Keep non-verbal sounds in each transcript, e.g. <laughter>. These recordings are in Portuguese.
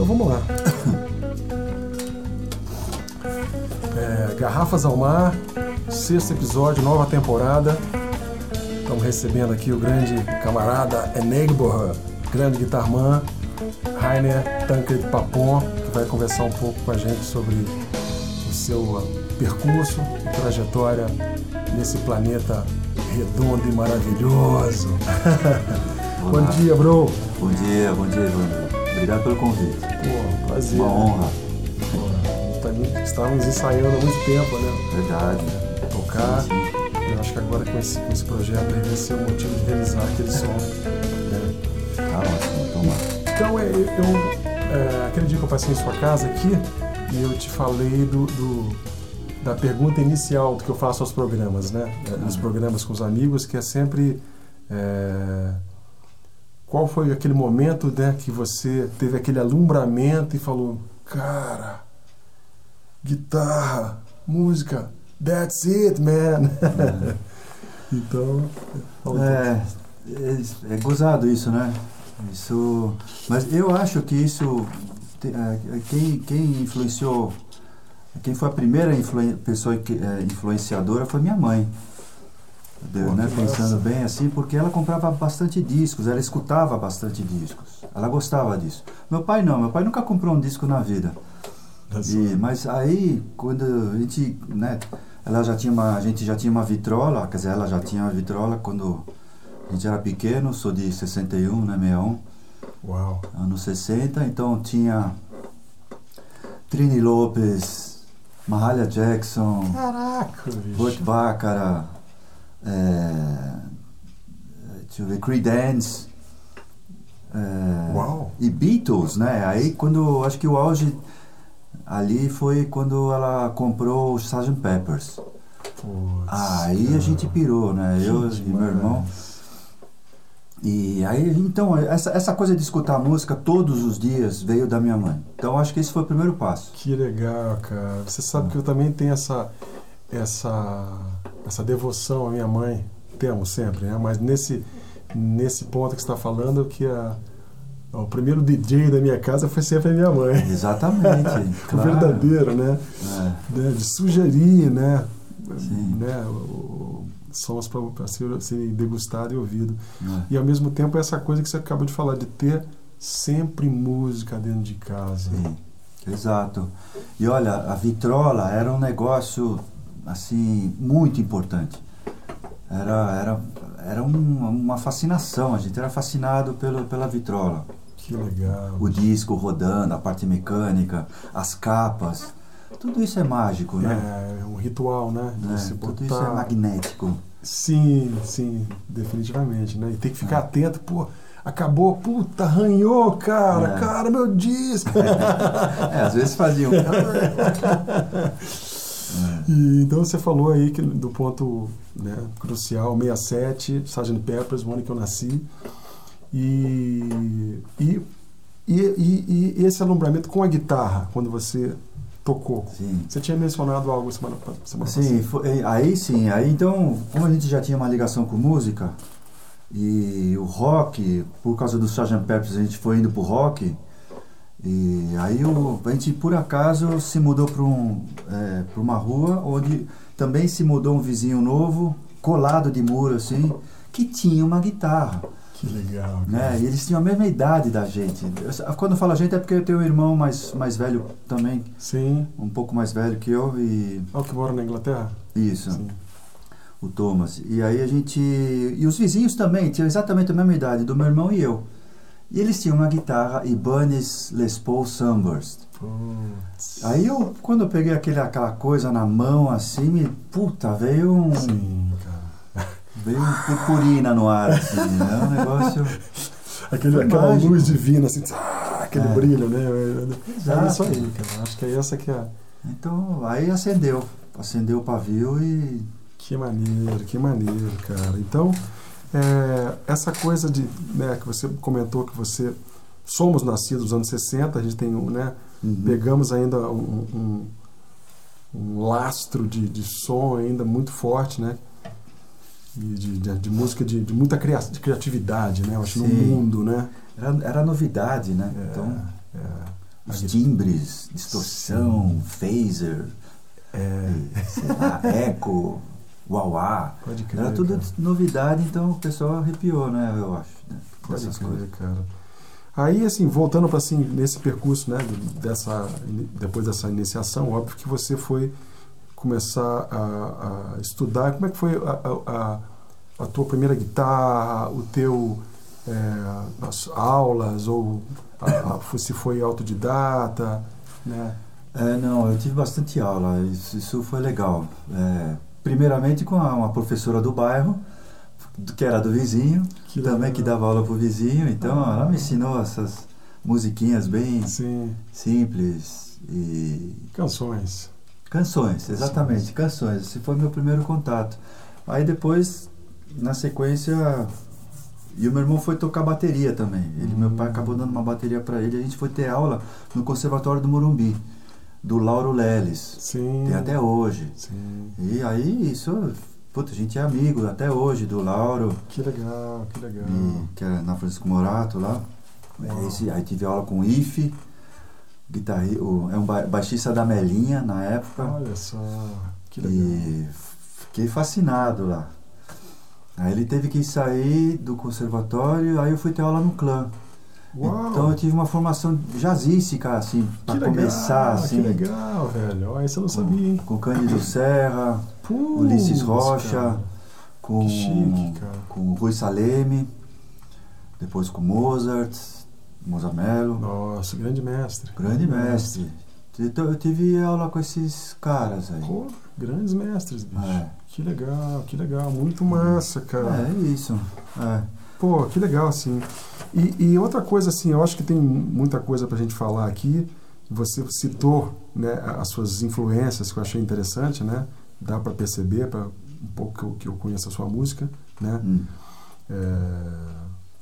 Então vamos lá. É, Garrafas ao Mar, sexto episódio, nova temporada. Estamos recebendo aqui o grande camarada Enegbo, grande guitarman, Rainer Tancred Papon, que vai conversar um pouco com a gente sobre o seu percurso e trajetória nesse planeta redondo e maravilhoso. <laughs> bom dia, bro. Bom dia, bom dia, Evandro. Obrigado pelo convite. Pô, prazer. Uma honra. Pô, tá- estávamos ensaiando há muito tempo, né? Verdade. Tocar. Sim, sim. Eu acho que agora com esse, com esse projeto aí vai ser o motivo de realizar aquele som. né? Tá ótimo, toma. Então, é, eu, é, aquele dia que eu passei em sua casa aqui, e eu te falei do, do- da pergunta inicial do que eu faço aos programas, né? É, Nos programas com os amigos, que é sempre é, qual foi aquele momento né, que você teve aquele alumbramento e falou, cara, guitarra, música, that's it, man. <laughs> então, fala um É, é, é gozado isso, né? Isso. Mas eu acho que isso. te- é, Quem, quem influenciou. Quem foi a primeira influen- pessoa que, é, influenciadora foi minha mãe. Né, pensando bem assim, porque ela comprava bastante discos, ela escutava bastante discos. Ela gostava disso. Meu pai não, meu pai nunca comprou um disco na vida. pouco. E, mas aí, quando a gente, né, ela já tinha uma, a gente já tinha uma vitrola, quer dizer, ela já tinha uma vitrola quando a gente era pequeno, sou de 61, né, 61, Uau. anos 60, então tinha Trini Lopes, Mahalia Jackson, Caraca, Burt. É, deixa eu ver, Creedence, é, Uau. e Beatles, né? Aí quando acho que o auge ali foi quando ela comprou o Sgt. Peppers. Putz, Aí cara. a gente pirou, né? Que Eu e meu irmão. E aí, então, essa, essa coisa de escutar música todos os dias veio da minha mãe. Então acho que esse foi o primeiro passo. Que legal, cara. Você sabe que eu também tenho essa, essa, essa devoção à minha mãe. Temos sempre, né? Mas nesse, nesse ponto que você está falando, que a, o primeiro DJ da minha casa foi sempre a minha mãe. Exatamente. <laughs> O claro. verdadeiro, né? É, né? De sugerir, né? Sim. né? O, sons para ser, serem degustados e ouvidos. é. E ao mesmo tempo essa coisa que você acabou de falar, de ter sempre música dentro de casa. Sim, exato. E olha, a vitrola era um negócio assim muito importante. Era, era, era um- uma fascinação, a gente era fascinado pelo, pela vitrola. Que legal. O disco rodando, a parte mecânica, as capas, tudo isso é mágico, né? É um ritual, né? É, você tudo isso é botar- magnético. Sim, sim, definitivamente, né? E tem que ficar É. atento, pô, acabou, puta, arranhou, cara, É. cara, meu disco. <laughs> É, às vezes faziam. <laughs> E, então você falou aí que do ponto né, crucial, 67, Sgt. Peppers, o ano que eu nasci. E, e, e, e- esse alumbramento com a guitarra, quando você tocou. Sim. Você tinha mencionado algo semana, semana Sim, foi- aí sim, aí então, como a gente já tinha uma ligação com música, e o rock, por causa do Sgt. Peppers, a gente foi indo pro rock, e aí o, a gente por acaso se mudou para um, é, uma rua onde também se mudou um vizinho novo, colado de muro assim, que tinha uma guitarra. Que legal. Né? E eles tinham a mesma idade da gente. Eu- quando eu falo a gente é porque eu tenho um irmão mais, mais velho também, Sim. um pouco mais velho que eu, e É o que mora na Inglaterra? isso Sim. o Thomas. E aí a gente. E os vizinhos também tinham exatamente a mesma idade, do meu irmão e eu. E eles tinham uma guitarra Ibanez Les Paul Sunburst. Putz. Aí eu, quando eu peguei aquele, aquela coisa na mão assim, me, puta, veio um. Sim. Veio um purpurina no ar, assim, né? Um negócio. <laughs> Aquele, aquela mágico. luz divina, assim, aquele É. brilho, né? É Exato. isso aí, cara. Acho que é essa que é. Então, aí acendeu. Acendeu o pavio e. Que maneiro, que maneiro, cara. Então, é, essa coisa de, né, que você comentou que você somos nascidos nos anos 60, a gente tem um, né, Uhum. pegamos ainda um, um, um lastro de, de som ainda muito forte, né? De, de, de música de, de muita cria de criatividade, né? Eu acho no Sim. mundo, né? Era, era novidade, né? É, Então, é. os timbres, distorção, phaser, É, sei lá, <laughs> eco, wah-wah. pode crer. Era tudo cara. novidade, então o pessoal arrepiou, né? Eu acho. Né? Pode Essas crer, coisas. cara. Aí, assim, voltando para assim, nesse percurso, né, dessa, depois dessa iniciação, óbvio que você foi começar a, a estudar. Como é que foi a, a, a- tua primeira guitarra, o teu é, as aulas ou se foi autodidata, né? É, não, eu tive bastante aula, isso, isso foi legal. É, primeiramente com a- uma professora do bairro, que era do vizinho, Que também legal. que dava aula pro vizinho, então Ah. ela me ensinou essas musiquinhas bem Sim, simples e canções. canções, exatamente, canções. Esse foi meu primeiro contato. Aí depois, na sequência, e o meu irmão foi tocar bateria também. Ele, Meu pai Hum. acabou dando uma bateria para ele. A gente foi ter aula no Conservatório do Morumbi, do Lauro Leles. Sim. Tem até hoje. Sim. E aí, isso, puta, a gente é amigo até hoje do Lauro, Que legal, que legal. e- que é na Francisco Morato lá. Uau. Esse, aí tive aula com o Ife, guitarri, o, é um ba- baixista da Melinha na época. Olha só, que legal. E fiquei fascinado lá. Aí ele teve que sair do conservatório, aí eu fui ter aula no clã. Uau! Então eu tive uma formação jazzística, assim, legal, começar, assim. Que legal, velho. Isso eu não sabia, hein? Com Cândido Serra, Putz, Ulisses Rocha, cara. com, Que chique, com o Rui Saleme, depois com Mozart, Mozart Mello. Nossa, grande mestre. Grande mestre. Então eu tive aula com esses caras aí. Pô, grandes mestres, bicho. É. Que legal, que legal. Muito massa, cara. É isso. É. Pô, que legal, assim. E, e outra coisa, assim, eu acho que tem muita coisa pra gente falar aqui. Você citou né, as suas influências, que eu achei interessante, né? Dá pra perceber, pra, um pouco que eu, que eu conheço a sua música, né? Hum. É,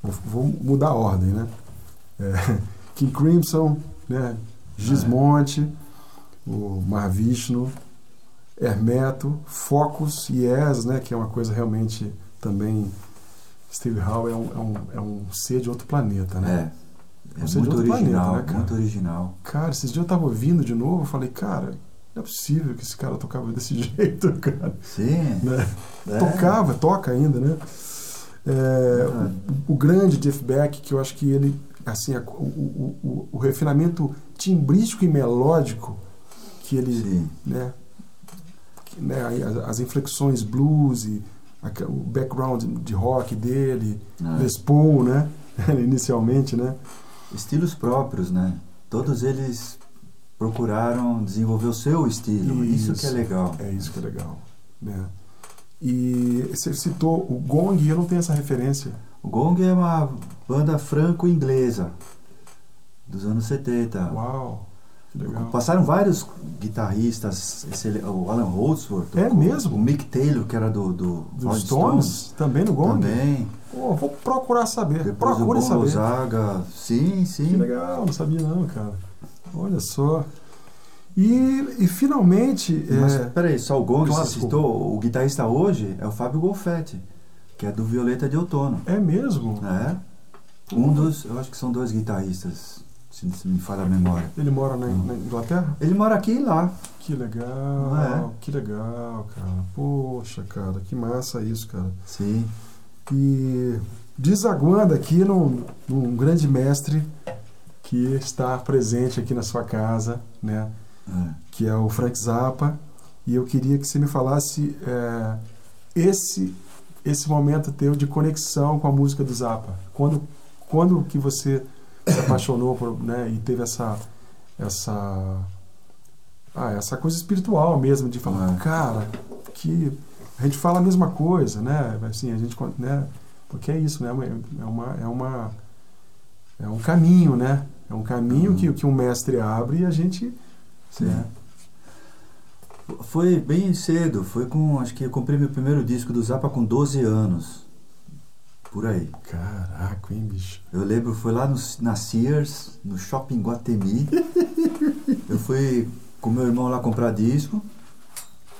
vou, vou mudar a ordem, né? É, <laughs> King Crimson, né? Gismonte, o Marvishnu, Hermeto, Focus e Yes, né? Que é uma coisa realmente também. Steve Howe é um, é um, é um ser de outro planeta, né? É. É Você é de muito outro original, planeta, né, cara? muito original. Cara, esses dias eu tava ouvindo de novo, eu falei, cara, não é possível que esse cara tocava desse <laughs> jeito, cara. Sim. Né? É. Tocava, toca ainda, né? É, Ah. o, o grande Jeff Beck, que eu acho que ele, assim, a- o, o, o, refinamento timbrístico e melódico que ele, Sim. né, que, né as, as inflexões blues e o background de rock dele, É. Les Paul, né, <laughs> inicialmente, né, Estilos próprios, né? Todos eles procuraram desenvolver o seu estilo. Isso, que é Isso. legal. é isso que é legal, né. E você citou o Gong, eu não tenho essa referência. O Gong é uma banda franco-inglesa dos anos 70. Uau, legal. Passaram vários guitarristas, excel- o Alan Holdsworth, É o, mesmo? o Mick Taylor, que era do, do Rolling Stones, também no Gong? também. Pô, vou procurar saber. Depois Procure o saber. Gonzaga. Sim, sim. Que legal, não sabia não, cara. Olha só. E, e finalmente. Mas é, peraí, só o Gong você citou, o guitarrista hoje é o Fábio Golfetti, que é do Violeta de Outono. é mesmo? É. Um dos, eu acho que são dois guitarristas, se, se me falha a memória. Ele mora na, na Inglaterra? Ele mora aqui e lá. Que legal, É. que legal, cara. Poxa, cara, que massa isso, cara. Sim. E desaguando aqui num, num grande mestre que está presente aqui na sua casa, né? É. que é o Frank Zappa, e eu queria que você me falasse é, esse esse momento teu de conexão com a música do Zappa. Quando quando que você se apaixonou por, né, e teve essa essa ah, essa coisa espiritual mesmo de falar, É. cara, que a gente fala a mesma coisa, né? Assim, a gente, né? Porque é isso, né? É uma é uma é um caminho, né? É um caminho Uhum. que, que um mestre abre e a gente Sim. né? Foi bem cedo, foi com, acho que eu comprei meu primeiro disco do Zappa com 12 anos. Por aí. Caraca, hein, bicho? Eu lembro, foi lá no, na Sears, no Shopping Guatemi. <laughs> eu fui com meu irmão lá comprar disco,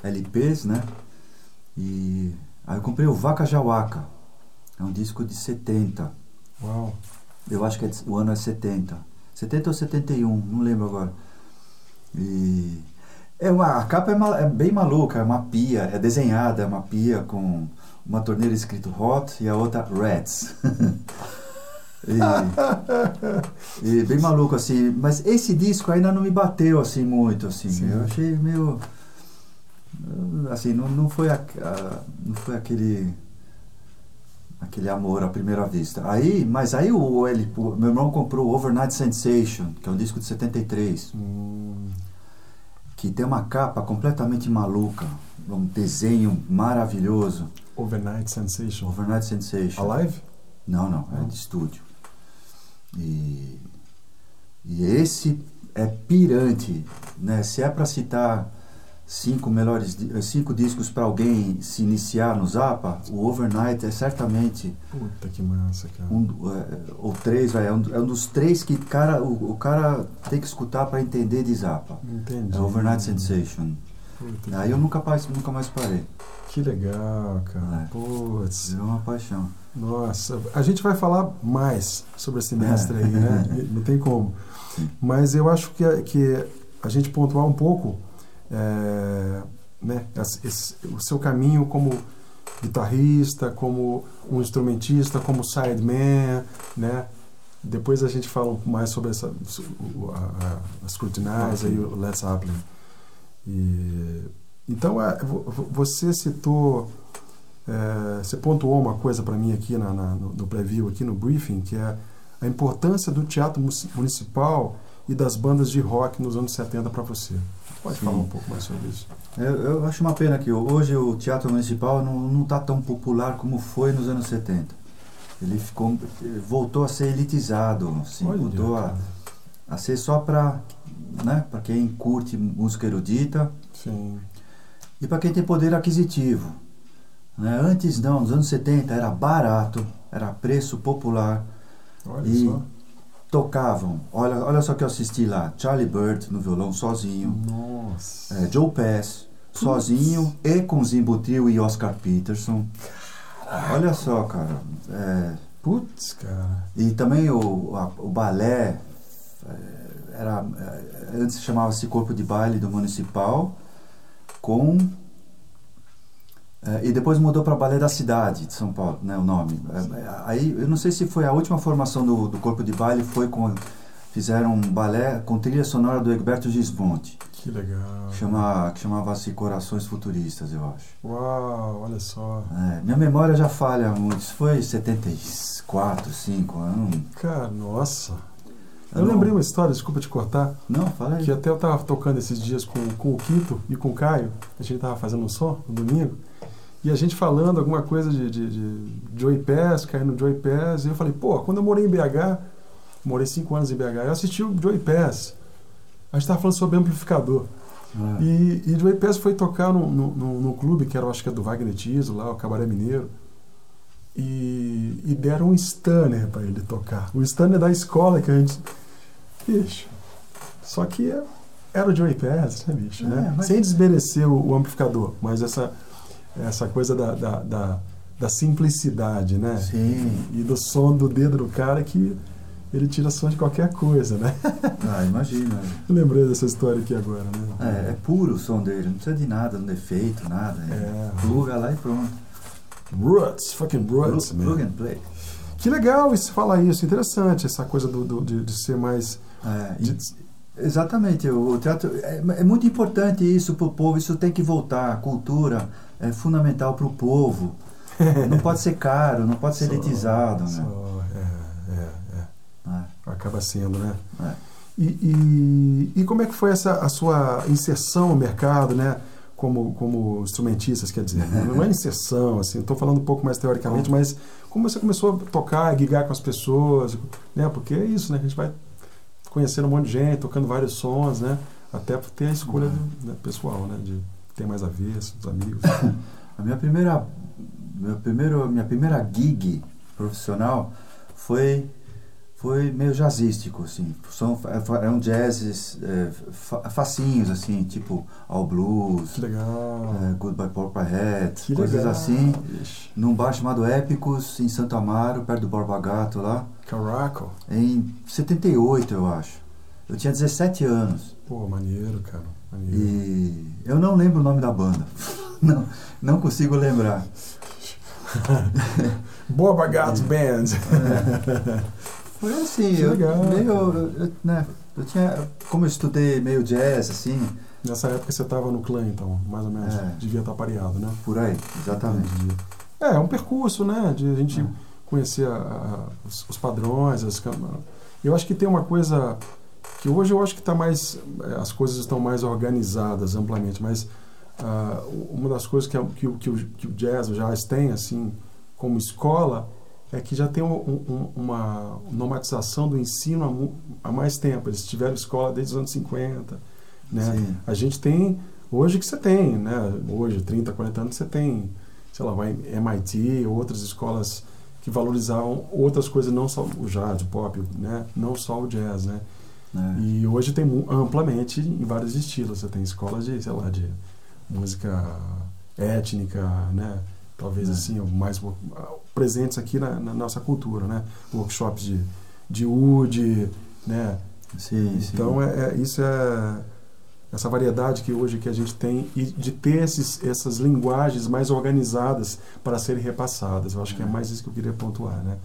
LPs, né? E aí eu comprei o Vaca Jauaca. É um disco de 70. Uau. Eu acho que é o ano é 70. 70 ou 71, não lembro agora. E é uma, a capa é, é bem maluca, é uma pia, é desenhada, é uma pia com uma torneira escrito Hot e a outra Reds. <laughs> e, e bem maluco assim, mas esse disco ainda não me bateu assim muito assim. Sim. Eu achei meio assim, não, não foi a, a- não foi aquele aquele amor à primeira vista. Aí, mas aí o, ele, o meu irmão comprou o Overnight Sensation, que é um disco de 73 Hum, que tem uma capa completamente maluca, um desenho maravilhoso. Overnight Sensation. Overnight Sensation. Alive? Não, não, é de estúdio. E, e esse é pirante, né? Se é para citar cinco melhores, eh, cinco discos para alguém se iniciar no Zappa, o Overnight é certamente Puta que massa, cara. um, é, ou três, vai, é, um, é um dos três que cara, o, o cara tem que escutar para entender de Zappa. Entendi. É Overnight Sensation. Puta Aí eu nunca mais, nunca mais parei. Que legal, cara. É. Putz. Virou uma paixão. Nossa, a gente vai falar mais sobre esse mestre aí, né? Não tem como. Mas eu acho que, que a gente pontuar um pouco é, né, esse- o seu caminho como guitarrista, como um instrumentista, como sideman, né? Depois a gente fala um pouco mais sobre essa, a, a, a Scrutinize e o Led Zeppelin. E, então, é, vo- vo- você citou é, você pontuou uma coisa para mim aqui na, na- no, no preview, aqui no briefing, que é a importância do teatro municipal e das bandas de rock nos anos 70 para você. Pode Sim. falar um pouco mais sobre isso? Eu, eu acho uma pena que hoje o teatro municipal não está tão popular como foi nos anos 70. Ele ficou, voltou a ser elitizado, assim, Olha, voltou a, a ser só para né, para quem curte música erudita Sim. E para quem tem poder aquisitivo. Né? Antes não, nos anos 70 era barato, era preço popular, Olha E- só. tocavam. Olha, olha só que eu assisti lá, Charlie Bird no violão sozinho, Nossa. é, Joe Pass sozinho e com Zimbo Trio e Oscar Peterson. Olha só, cara. é, Putz, cara. e também o, a- o balé é, era é, antes chamava-se Corpo de Baile do Municipal com é, e depois mudou para Balé da Cidade de São Paulo, né, o nome. É, aí eu não sei se foi a última formação do, do Corpo de Baile foi com fizeram um balé com trilha sonora do Egberto Gismonti, Que legal. chama que chamava-se Corações Futuristas, eu acho. Uau, olha só. É, minha memória já falha muito. Isso foi 74, 5 anos. Cara, nossa. Eu não- lembrei uma história, desculpa te cortar, Não, fala aí. que até eu tava tocando esses dias com, com o Quito e com o Caio. A gente tava fazendo um som no domingo. E a gente falando alguma coisa de, de, de Joey Pass, caindo no Joey Pass. E eu falei, pô, quando eu morei em BH, morei cinco anos em BH, eu assisti o Joey Pass. A gente tava falando sobre amplificador. É. E, e Joey Pass foi tocar num, num, num- num clube que era, acho que é do Wagner Tiso, lá, o Cabaré Mineiro. E, e deram um Stanner pra ele tocar. O Stanner da escola que a gente. Bicho. Só que é- era o Joey Pass, né, bicho? É, né? mas- Sem desmerecer o, o amplificador, mas essa, essa coisa da, da, da, da simplicidade, né? Sim. E do som do dedo do cara que ele tira som de qualquer coisa, né? Ah, imagina. Eu <laughs> lembrei dessa história aqui agora, né? É, é puro o som dele, não precisa de nada, não defeito, nada. É. Pluga lá e pronto. Roots, fucking roots, Plug, man. plug and play. Que legal isso, falar isso, interessante, essa coisa do, do- de, de ser mais. É, de- exatamente, o teatro é, é muito importante isso para o povo, isso tem que voltar. A cultura é fundamental para o povo. <laughs> Não pode ser caro, não pode ser Só- elitizado. Né? só- é, é, é. É, Acaba sendo, né? é. E, e, e como é que foi essa a sua inserção no mercado, né? Como, como instrumentistas, quer dizer, não é inserção, assim, estou falando um pouco mais teoricamente, mas como você começou a tocar, guigar com as pessoas, né? Porque é isso, né? A gente vai conhecendo um monte de gente, tocando vários sons, né? Até ter a escolha do, né, pessoal, né? De ter mais a ver, os amigos. <coughs> A minha primeira, meu primeiro, minha primeira gig profissional foi foi meio jazzístico, assim. São, eram jazzes é, fa- facinhos, assim, tipo All Blues, Que legal. é, Goodbye coisas legal. assim. Ixi. Num bar chamado Épicos, em Santo Amaro, perto do Borba Gato lá, Caraca. em 78, eu acho. Eu tinha 17 anos. Pô, maneiro, cara. Maneiro. E eu não lembro o nome da banda. <laughs> Não, não consigo lembrar. <laughs> Boba Gats Band. <laughs> Foi assim, Que eu, legal, meio, eu, né, eu tinha, como eu estudei meio jazz, assim, Nessa época você tava no clã, então, mais ou menos. É. Devia estar pareado, né? por aí, exatamente. É, é um percurso, né? De a gente É. conhecer a- a- os, os padrões, as Eu acho que tem uma coisa que hoje eu acho que está mais, eh, as coisas estão mais organizadas amplamente, mas ah, uma das coisas que, é- que, que, o, que o jazz, o jazz tem assim como escola é que já tem um- um- uma normatização do ensino há, há mais tempo. Eles tiveram escola desde os anos 50, né? Sim. A gente tem, hoje que você tem, né? Hoje, 30, 40 anos, você tem, sei lá, MIT, outras escolas que valorizavam outras coisas, não só o jazz, o pop, né? Não só o jazz, né? né? E hoje tem amplamente em vários estilos. Você tem escolas de, sei lá, de música étnica, né? Talvez É. assim, mais presentes aqui na, na nossa cultura, né? Workshops de, de oud, né? Sim, sim. Então é, é- isso é essa variedade que hoje que a gente tem e de ter esses, essas linguagens mais organizadas para serem repassadas. Eu acho que é mais isso que eu queria pontuar, né?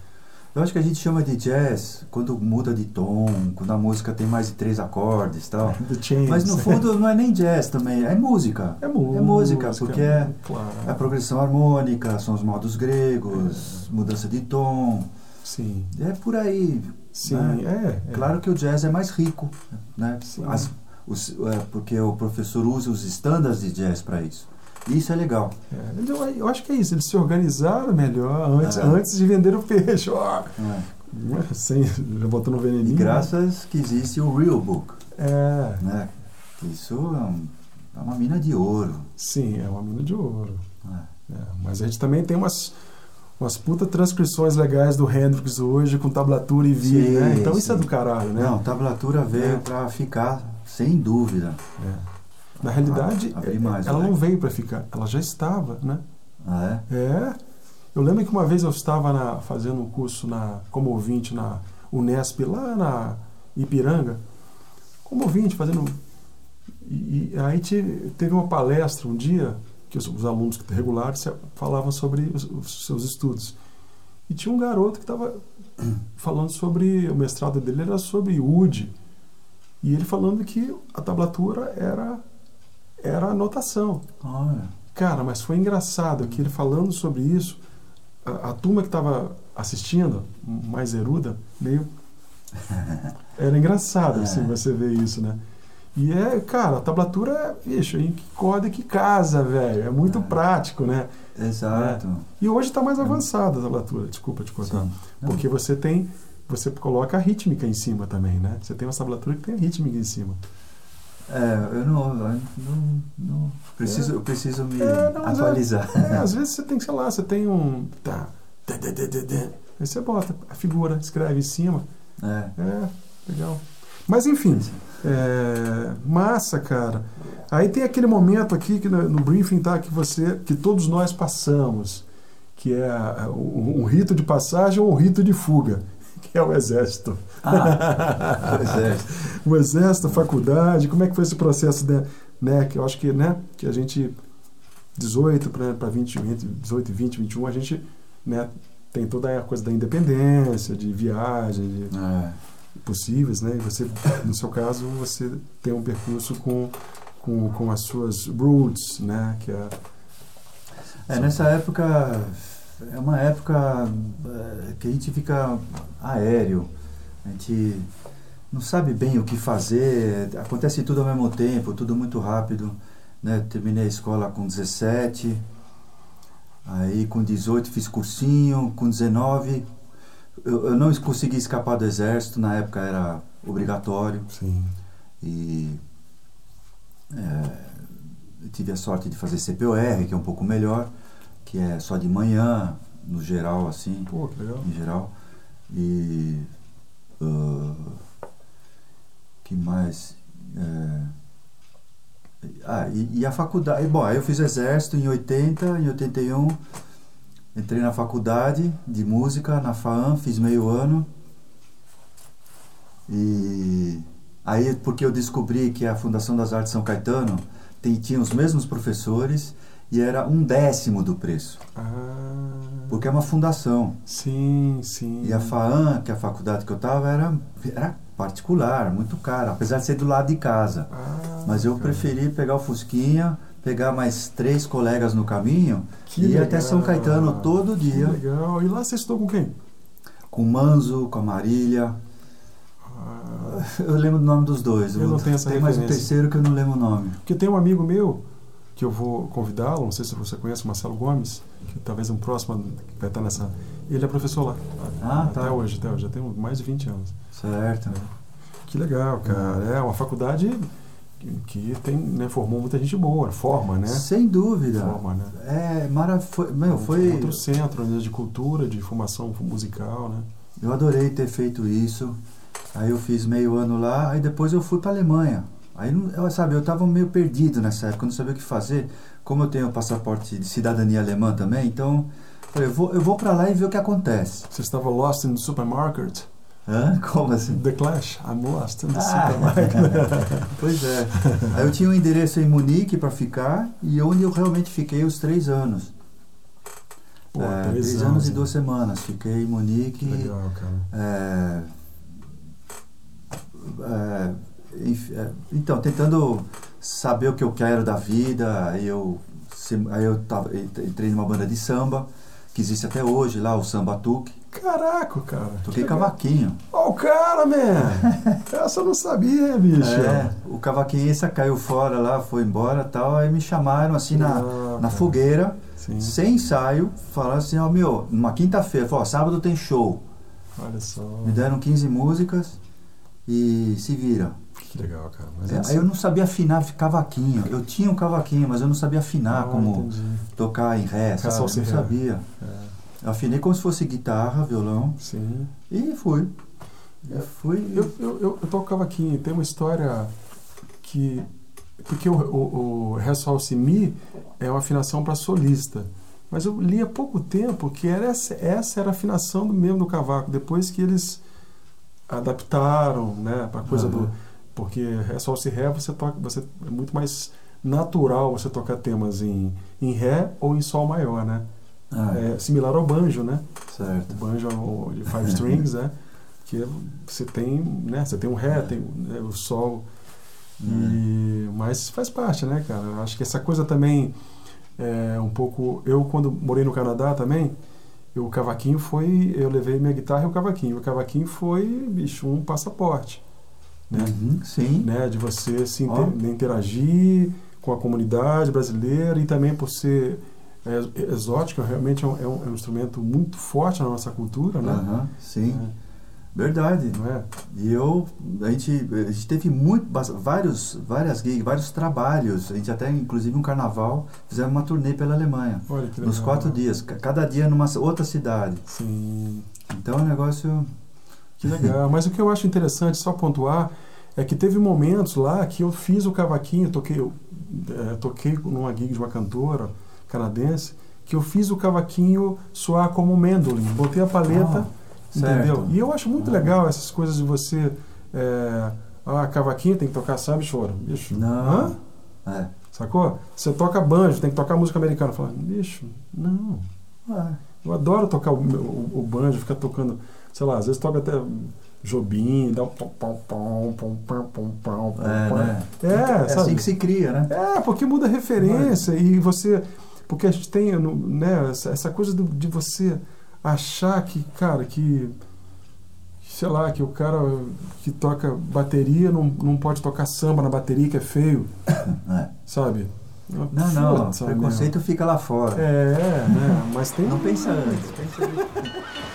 Eu acho que a gente chama de jazz quando muda de tom, quando a música tem mais de três acordes e tal. <laughs> Mas no fundo não é nem jazz também, é música. é música, é música, porque é- claro. É a progressão harmônica, são os modos gregos, mudança de tom. Sim, É por aí. sim, Né? é, é. Claro que o jazz é mais rico, né? Sim. As- os- é, porque o professor usa os estándares de jazz para isso. Isso é legal. É, então, eu, acho que é isso. Eles se organizaram melhor antes, É. antes de vender o peixe. Ó, né? sem, já botou no E veneninho. graças que existe o Real Book, É, né? Isso é, um- é uma mina de ouro. sim, é uma mina de ouro. né? É, mas a gente também tem umas, umas puta transcrições legais do Hendrix hoje com tablatura e vídeo, Sim, né? Então isso é sim. do caralho, né? Não, tablatura veio É. para ficar, sem dúvida. É. Na realidade, Ah, ela né? não veio para ficar, ela já estava, né? Ah, é? É. Eu lembro que uma vez eu estava na- fazendo um curso na, como ouvinte na Unesp, lá na Ipiranga, como ouvinte, fazendo. E, e aí te- teve uma palestra um dia que os, os alunos regulares falavam sobre os, os seus estudos. E tinha um garoto que estava <coughs> falando sobre. O mestrado dele era sobre UD. E ele falando que a tablatura era, era a notação. Olha. Cara, mas foi engraçado que ele falando sobre isso, a, a turma que estava assistindo, mais eruda, meio. <laughs> Era engraçado, É. assim, você ver isso, né? E é, cara, a tablatura é, bicho, em que corda que casa, velho. É muito É. prático, né? Exato. E hoje está mais avançada a tablatura, desculpa te cortar. Porque você tem. Você coloca a rítmica em cima também, né? Você tem uma tablatura que tem a rítmica em cima. É, eu não, eu não, não preciso, É. eu preciso me É, não, é- atualizar. É, às vezes você tem, sei lá, você tem um. Tá. Aí você bota a figura, escreve em cima. É. É, legal. Mas enfim, é, massa, cara. Aí tem aquele momento aqui que no, no briefing tá que você, que todos nós passamos, que é a- o- um rito de passagem ou um rito de fuga, que é o exército. Ah, pois é. o exército, <laughs> a faculdade, como é que foi esse processo, né? né? Que eu acho que, né, que a gente 18 para 20, entre 18 e 20, 21, a gente, né, tem toda a coisa da independência, de viagem, de É. possíveis, né? E você, no seu caso, você tem um percurso com com, com as suas roots, né? Que é É, nessa época, é uma época é, que a gente fica aéreo, a gente não sabe bem o que fazer, acontece tudo ao mesmo tempo, tudo muito rápido. Né? Terminei a escola com 17, aí com 18 fiz cursinho, com 19 eu, eu não consegui escapar do exército, na época era obrigatório. sim, E é, tive a sorte de fazer CPOR, que é um pouco melhor, que é só de manhã, no geral, assim, pô, que legal. em geral. E ah, que mais? É, ah, e, e a faculdade. Bom, aí eu fiz exército em 80, em 81. Entrei na faculdade de música, na FAAM, fiz meio ano. E aí, porque eu descobri que a Fundação das Artes São Caetano tem, tinha os mesmos professores e era um décimo do preço. Ah, Porque é uma fundação. sim, sim. E a FAAM, que é a faculdade que eu estava, era, era particular, muito cara, apesar de ser do lado de casa. Ah, Mas eu cara. preferi pegar o Fusquinha, pegar mais três colegas no caminho Que e ir legal. até São Caetano todo Que dia. legal. E lá você estudou com quem? Com o Manzo, com a Marília. Ah, Eu lembro do nome dos dois. Eu não tenho essa Tem mais um referência. terceiro que eu não lembro o nome. porque tem um amigo meu que eu vou convidá-lo, não sei se você conhece, Marcelo Gomes, que talvez um próximo vai estar nessa. Ele é professor lá. Ah, até tá. hoje, até hoje, já tem mais de 20 anos. Certo. Que legal, cara. É uma faculdade que, tem, né, formou muita gente boa, forma, né? Sem dúvida. Forma, né? É maravilhoso. Meu, foi. Outro centro né, de cultura, de formação musical, né? Eu adorei ter feito isso. Aí eu fiz meio ano lá, aí depois eu fui para Alemanha. Aí, eu, sabe, eu estava meio perdido nessa época, eu não sabia o que fazer. Como eu tenho passaporte de cidadania alemã também, então falei, eu vou, eu vou para lá e ver o que acontece. Você estava lost in the supermarket. Hã? Como assim? The Clash, I'm lost in the Ah. supermarket. <laughs> Pois é. Aí eu tinha um endereço em Munique para ficar e onde eu realmente fiquei os três anos. Pô, É, três três anos e né? duas semanas. Fiquei em Munique. Que legal, cara. É, é, então, tentando saber o que eu quero da vida, aí eu, aí eu tava, entrei numa banda de samba, que existe até hoje lá, o Samba Tuque. Caraca, cara. Toquei cavaquinho. Ó, o cara, man! <laughs> Essa eu não sabia, bicho. É, o cavaquinhista caiu fora lá, foi embora tal, aí me chamaram assim na, Ah, na fogueira, Sim, sem ensaio, falaram assim, ó meu, numa quinta-feira, falou, ó, sábado tem show. olha só. Me deram 15 músicas e se vira. Que legal, cara. É, aí eu não sabia afinar cavaquinho. Eu tinha um cavaquinho, mas eu não sabia afinar Ah, como entendi. tocar em ré, sabe? si, não sabia. É, Eu afinei como se fosse guitarra, violão sim. e fui. E fui. Eu, eu, eu, eu toco cavaquinho. Tem uma história que... Porque o, o, o Ré, Sol, Si, Mi é uma afinação para solista. Mas eu li há pouco tempo que era essa, essa era a afinação do mesmo do cavaco. Depois que eles adaptaram, né, para coisa Aham. do porque Ré, Sol, Si, Ré você toca, você é muito mais natural você tocar temas em, em Ré ou em Sol maior, né? Ah, É similar ao banjo, né? O certo. banjo o de five strings, né? Que você tem, né? Você tem um Ré, tem né, o Sol e mas faz parte, né, cara? Acho que essa coisa também é um pouco. Eu quando morei no Canadá também, o cavaquinho foi, eu levei minha guitarra e o cavaquinho. O cavaquinho foi, bicho, um passaporte, né? Uhum, sim. né? De você se Ó. inter- interagir com a comunidade brasileira e também por ser é, exótico, realmente é um, é um- é um instrumento muito forte na nossa cultura, né? Aham, sim. É, Verdade. não é? E eu, a gente, a gente teve muito, vários, várias gigs, vários trabalhos. A gente até, inclusive, um carnaval, fizemos uma turnê pela Alemanha. Olha que Nos legal. quatro dias, ca- cada dia numa outra cidade. Sim, Então é um negócio. Que legal. Mas o que eu acho interessante, só pontuar, é que teve momentos lá que eu fiz o cavaquinho, toquei, é, toquei numa gig de uma cantora canadense, que eu fiz o cavaquinho soar como mandolin. Botei a paleta, Ah, entendeu? certo. E eu acho muito Ah. legal essas coisas de você. É, ah, cavaquinho tem que tocar sabe choro. Bicho. Não. Hã? É. Sacou? Você toca banjo, tem que tocar música americana. Fala, bicho, não. Ah, Eu adoro tocar o, o, o banjo, ficar tocando, sei lá, às vezes toca até Jobim, dá um pom pom pom pom pom pom pom. É, né? é, é, é assim sabe? assim que se cria, né? É, porque muda a referência é? e você. Porque a gente tem né, essa coisa de você achar que, cara, que. Sei lá, que o cara que toca bateria não, não pode tocar samba na bateria, que é feio. <laughs> É. Sabe? É não, Puta, não, o preconceito mesmo. fica lá fora. É, né? mas tem. Não pensa antes, pensa antes. <laughs>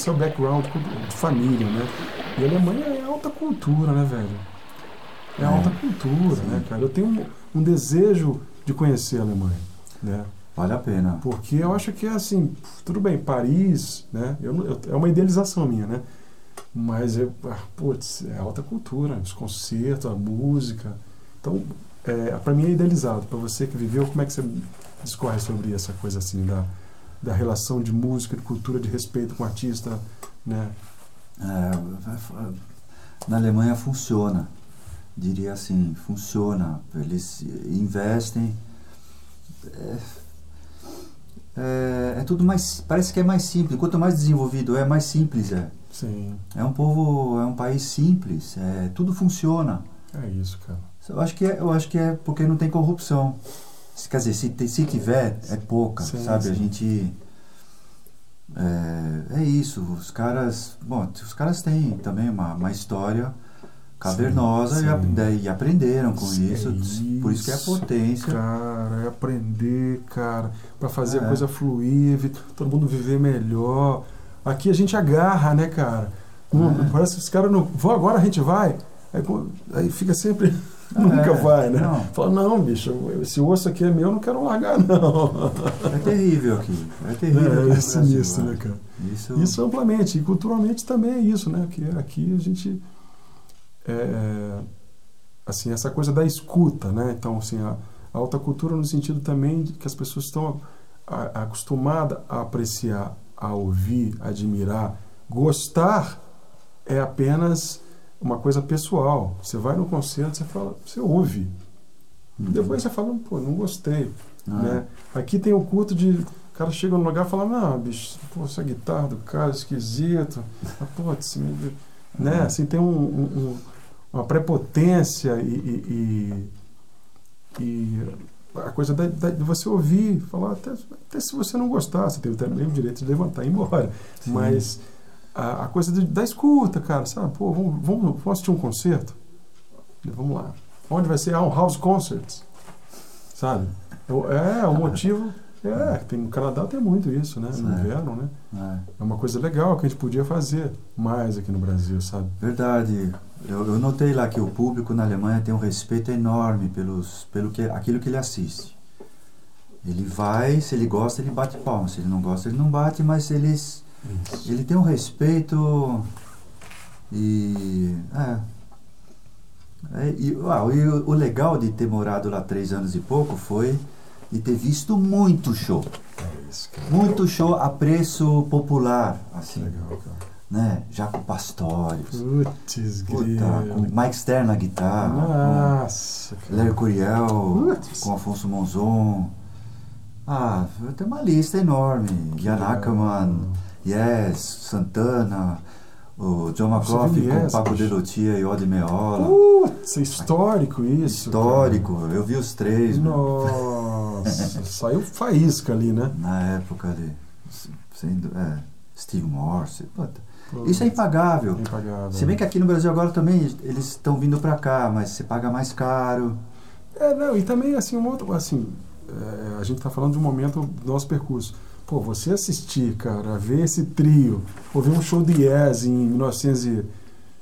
seu background de família, né? E a Alemanha é alta cultura, né, velho? É, é alta cultura, sim. né, cara? Eu tenho um, um desejo de conhecer a Alemanha, né? Vale a pena. Porque eu acho que é assim, tudo bem, Paris, né? Eu, eu, é uma idealização minha, né? Mas, eu, ah, putz, é alta cultura, os concertos, a música. Então, é, para mim é idealizado. Para você que viveu, como é que você discorre sobre essa coisa assim, da, da relação de música, de cultura, de respeito com o artista, né? É, na Alemanha funciona, diria assim, funciona. Eles investem. É, é, é, tudo mais. Parece que é mais simples. Quanto mais desenvolvido é, mais simples é. Sim. É um povo, é um país simples. É, tudo funciona. É isso, cara. Eu acho que é, eu acho que é porque não tem corrupção. Quer dizer, se, se tiver, é pouca, sim, sabe? Sim. A gente. É, é, isso. Os caras. Bom, os caras têm também uma, uma história cavernosa sim, e, e, aprenderam com isso, isso, Por isso que é a potência. Cara, é aprender, cara, para fazer é. a coisa fluir, todo mundo viver melhor. Aqui a gente agarra, né, cara? É. Parece que os caras não. Vão agora, a gente vai. Aí, aí fica sempre. <laughs> Nunca é, vai, né? Não. Fala, não, bicho, esse osso aqui é meu, eu não quero largar, não. É terrível aqui. É terrível. É, é sinistro, né, cara? Isso... isso amplamente. E culturalmente também é isso, né? Que aqui a gente é, assim, essa coisa da escuta, né? Então, assim, a, a alta cultura no sentido também de que as pessoas estão acostumadas a apreciar, a ouvir, a admirar. Gostar é apenas uma coisa pessoal. Você vai no concerto, você fala, você ouve. Uhum. Depois você fala, pô, não gostei. Ah. Né? Aqui tem o culto de o cara chega no lugar e fala, não, bicho, pô, essa guitarra do cara esquisito. Ah, pô, assim, né? Assim, tem um, um, uma prepotência e, e, e a coisa da, da, de você ouvir, falar, até, até, se você não gostar, você tem o direito de levantar e ir embora. Sim. Mas a, a coisa de, da escuta, cara, sabe? Pô, vamos, vamos, vamos assistir um concerto? Vamos lá. Onde vai ser? Ah, um house concert. Sabe? É, o motivo é, tem, no Canadá tem muito isso, né? No é. inverno, né? É. é. uma coisa legal que a gente podia fazer mais aqui no Brasil, sabe? Verdade. Eu, eu, notei lá que o público na Alemanha tem um respeito enorme pelos, pelo que, aquilo que ele assiste. Ele vai, se ele gosta, ele bate palma. Se ele não gosta, ele não bate, mas eles, ele tem um respeito e... É, é, e, uau, e o, o legal de ter morado lá três anos e pouco foi de ter visto muito show. É isso, muito show a preço popular, assim. Legal, cara. Né? Jaco Pastorius. Putz, Puta, com Mike Stern na guitarra. Nossa, com Larry Curiel, Putz. com Afonso Monzon. Ah, tem uma lista enorme. Jan Ackerman, Yes, Santana, o John McLaughlin com o Paco Delotia e Odi Meola. Putz, histórico isso. Histórico, cara. eu vi os três. Nossa, <laughs> saiu faísca ali, né? Na época ali. Sendo, é, Steve Morse. Puta. Isso é impagável. impagável. Se bem que aqui no Brasil agora também eles estão vindo para cá, mas você paga mais caro. É, não, e também assim, um outro, assim, é, a gente está falando de um momento do nosso percurso. Pô, você assistir, cara, ver esse trio, ouvir um show de Yes em 1900 e...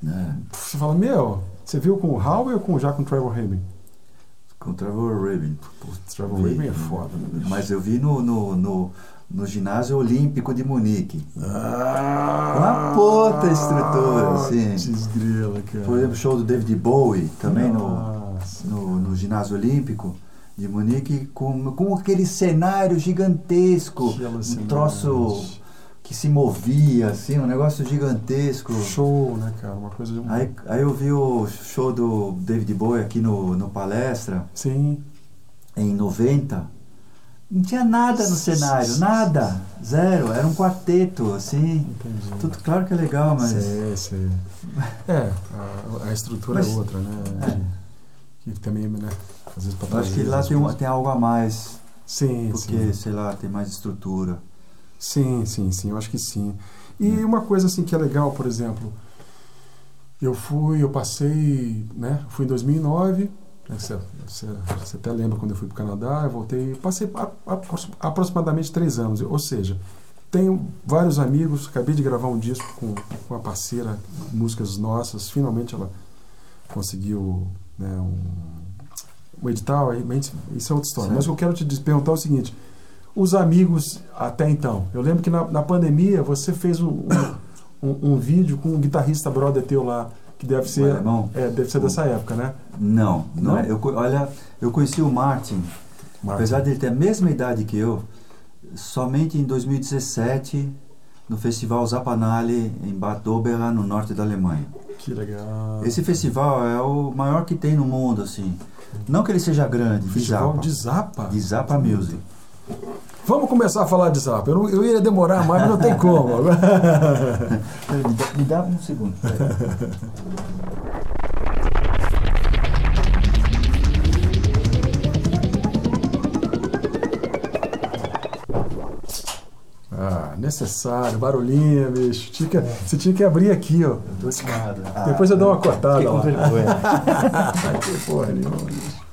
É. Você fala, meu, você viu com o Howe ou com, já com o Trevor Rabin? Com o Trevor Rabin. Pô, Trevor Rabin é foda, né? Mas eu vi no, no, no, no ginásio olímpico de Munique. Ah, Uma puta estrutura, assim. Desgrila, cara. Por exemplo, o show do David Bowie, também no, no, no ginásio olímpico de Munique com, com aquele cenário gigantesco, um troço que se movia, assim, um negócio gigantesco. Show, né, cara? Uma coisa de... aí, aí eu vi o show do David Bowie aqui no, no Palestra. Sim. Em 90. Não tinha nada no cenário, nada. Zero. Era um quarteto, assim. Entendi. Tudo claro que é legal, mas. É, a, a estrutura é mas, é outra, né? É. Que também, né? Às vezes pra Acho que lá tem, um, tem algo a mais. Sim, Porque, sim. sei lá, tem mais estrutura. Sim, sim, sim, eu acho que sim. E hum. uma coisa assim que é legal, por exemplo, eu fui, eu passei, né? Fui em 2009, Você, você, você até lembra quando eu fui para o Canadá, eu voltei, passei a, a, aproximadamente três anos. Ou seja, tenho vários amigos, acabei de gravar um disco com, com uma parceira, músicas nossas, finalmente ela conseguiu né, um, um edital, isso é outra história. Certo. Mas eu quero te perguntar é o seguinte, os amigos até então, eu lembro que na, na pandemia você fez um, <coughs> um, um, vídeo com um guitarrista brother teu lá, que deve ser, é, deve ser dessa época, né? Não, não, não é. Eu, olha, eu conheci o Martin, Martin, apesar de ele ter a mesma idade que eu, somente em 2017 no festival Zapanale em Bad Doberan, no norte da Alemanha. Que legal. Esse festival é o maior que tem no mundo, assim. Não que ele seja grande, festival de Zapa. De Zapa Music. Vamos começar a falar de Zapa. Eu, não, eu ia demorar mais, mas não tem como. <laughs> me, dá, me dá um segundo. <laughs> Ah, necessário, barulhinho, bicho. Tinha que, é. Você tinha que abrir aqui, ó. Eu ah, Depois eu dou uma cortada. Com vergonha. <laughs> que porra nenhuma, bicho.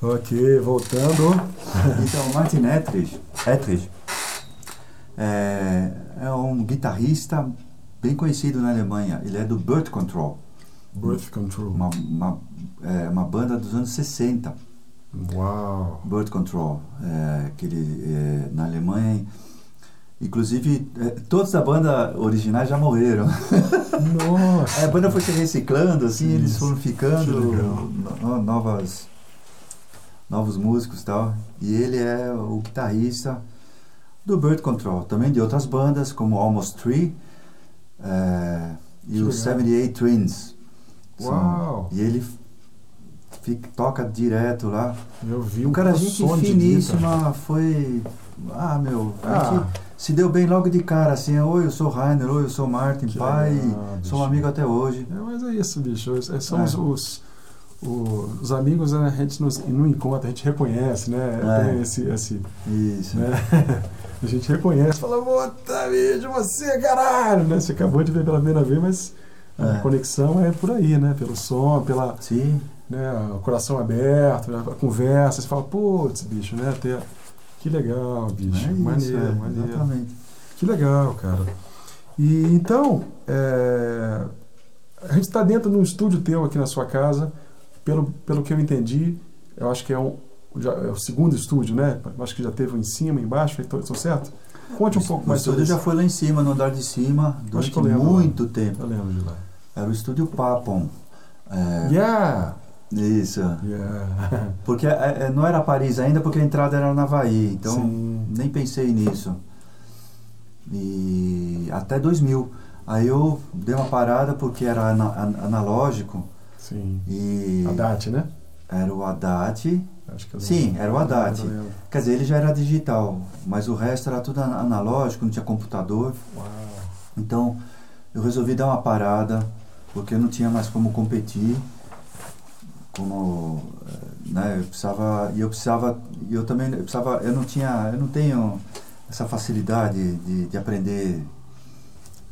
Ok, voltando. Então, Martin Etrich, Etrich é, é um guitarrista bem conhecido na Alemanha. Ele é do Birth Control. Birth Control. Uma, uma, é, uma banda dos anos 60 Uau! Bird Control, é, que ele, é, na Alemanha. Inclusive, é, todos da banda originais já morreram. Nossa! <laughs> É, a banda foi se reciclando, assim, eles foram ficando no, novas, novos músicos e tal. E ele é o guitarrista do Bird Control, também de outras bandas, como Almost Three é, e os 78 Twins. Uau! São, e ele fica, toca direto lá. Eu vi um cara, gente finíssima, foi. Ah, meu, a ah. gente se deu bem logo de cara, assim, oi, eu sou Rainer, oi, eu sou Martin, que pai, legal, sou um amigo até hoje. É, mas é isso, bicho, é, são é. os, os, os, amigos, né, a gente nos, não encontra, a gente reconhece, né, é. tem esse, esse... Isso. Né? <laughs> a gente reconhece, fala, puta, bicho, você, caralho, né, você acabou de ver pela primeira vez, mas a é. conexão é por aí, né, pelo som, pela... Sim né, o coração aberto, né, a conversa, você fala, putz, bicho, né? Até, que legal, bicho. É maneiro, é, maneiro. Exatamente. Que legal, cara. E então, é, a gente está dentro de um estúdio teu aqui na sua casa, pelo, pelo que eu entendi, eu acho que é, um, já, é o segundo estúdio, né? Eu acho que já teve um em cima, embaixo, estou certo? Conte um pouco mais sobre isso. O estúdio já foi lá em cima, no andar de cima, durante muito tempo. Eu lembro de lá. Era o estúdio Papon. É, yeah! Isso. Yeah. <laughs> Porque é, é, não era Paris ainda, porque a entrada era na Havaí, então Sim. nem pensei nisso. E até 2000. Aí eu dei uma parada porque era ana, analógico. Sim. E Haddad, né? Era o Haddad. Acho que Sim, era o Haddad. Quer dizer, ele já era digital, mas o resto era tudo analógico, não tinha computador. Uau. Então eu resolvi dar uma parada, porque eu não tinha mais como competir como né, eu precisava e eu precisava eu também eu precisava eu não tinha eu não tenho essa facilidade de, de aprender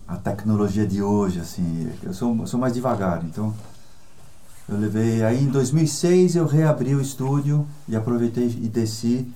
a tecnologia de hoje assim. Eu sou eu sou mais devagar então eu levei aí em 2006 eu reabri o estúdio e aproveitei e desci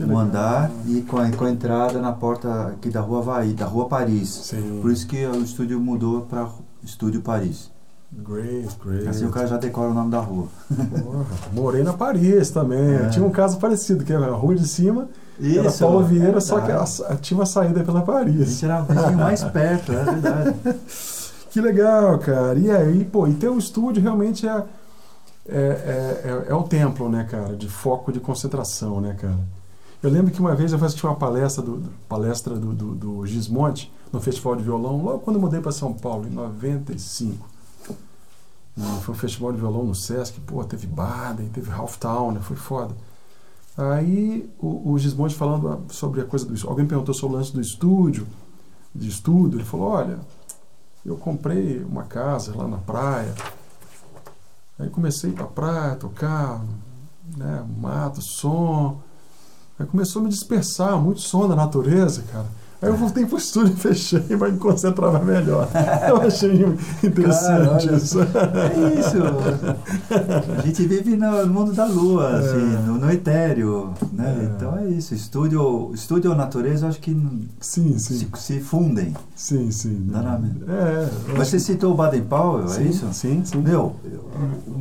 um andar e com a, com a, entrada na porta aqui da rua Havaí, da rua Paris. Sim. por isso que o estúdio mudou para estúdio Paris Great, great. Assim o cara já decora o nome da rua. Porra, morei na Paris também. É. Tinha um caso parecido, que era a rua de cima, Isso, era Paulo Vieira, é só que a, tinha uma saída pela Paris. A gente era o vizinho mais perto, é verdade. <laughs> que legal, cara. E aí, pô, e ter um estúdio realmente é, é, é, é, é o templo, né, cara, de foco de concentração, né, cara. Eu lembro que uma vez eu assisti uma palestra do, palestra do, do, do Gismonte no Festival de Violão, logo quando eu mudei para São Paulo, em 95. Foi um festival de violão no Sesc, pô, teve Baden, teve Half Town, né? foi foda. Aí o, o Gismonte falando sobre a coisa do alguém perguntou sobre o lance do estúdio, de estudo, ele falou, olha, eu comprei uma casa lá na praia, aí comecei para praia, tocar, né, mato, som, aí começou a me dispersar, muito som da natureza, cara. Aí eu voltei pro estúdio e <laughs> fechei, mas me concentrava melhor. <laughs> Eu achei interessante isso. É isso. A gente vive no mundo da lua, É. assim, no, no etéreo, né? É. Então é isso. Estúdio, estúdio ou natureza, eu acho que Sim, se, sim. se fundem. Sim, sim. É. Mas você citou o Baden Powell, que- é isso? Sim, sim. Meu,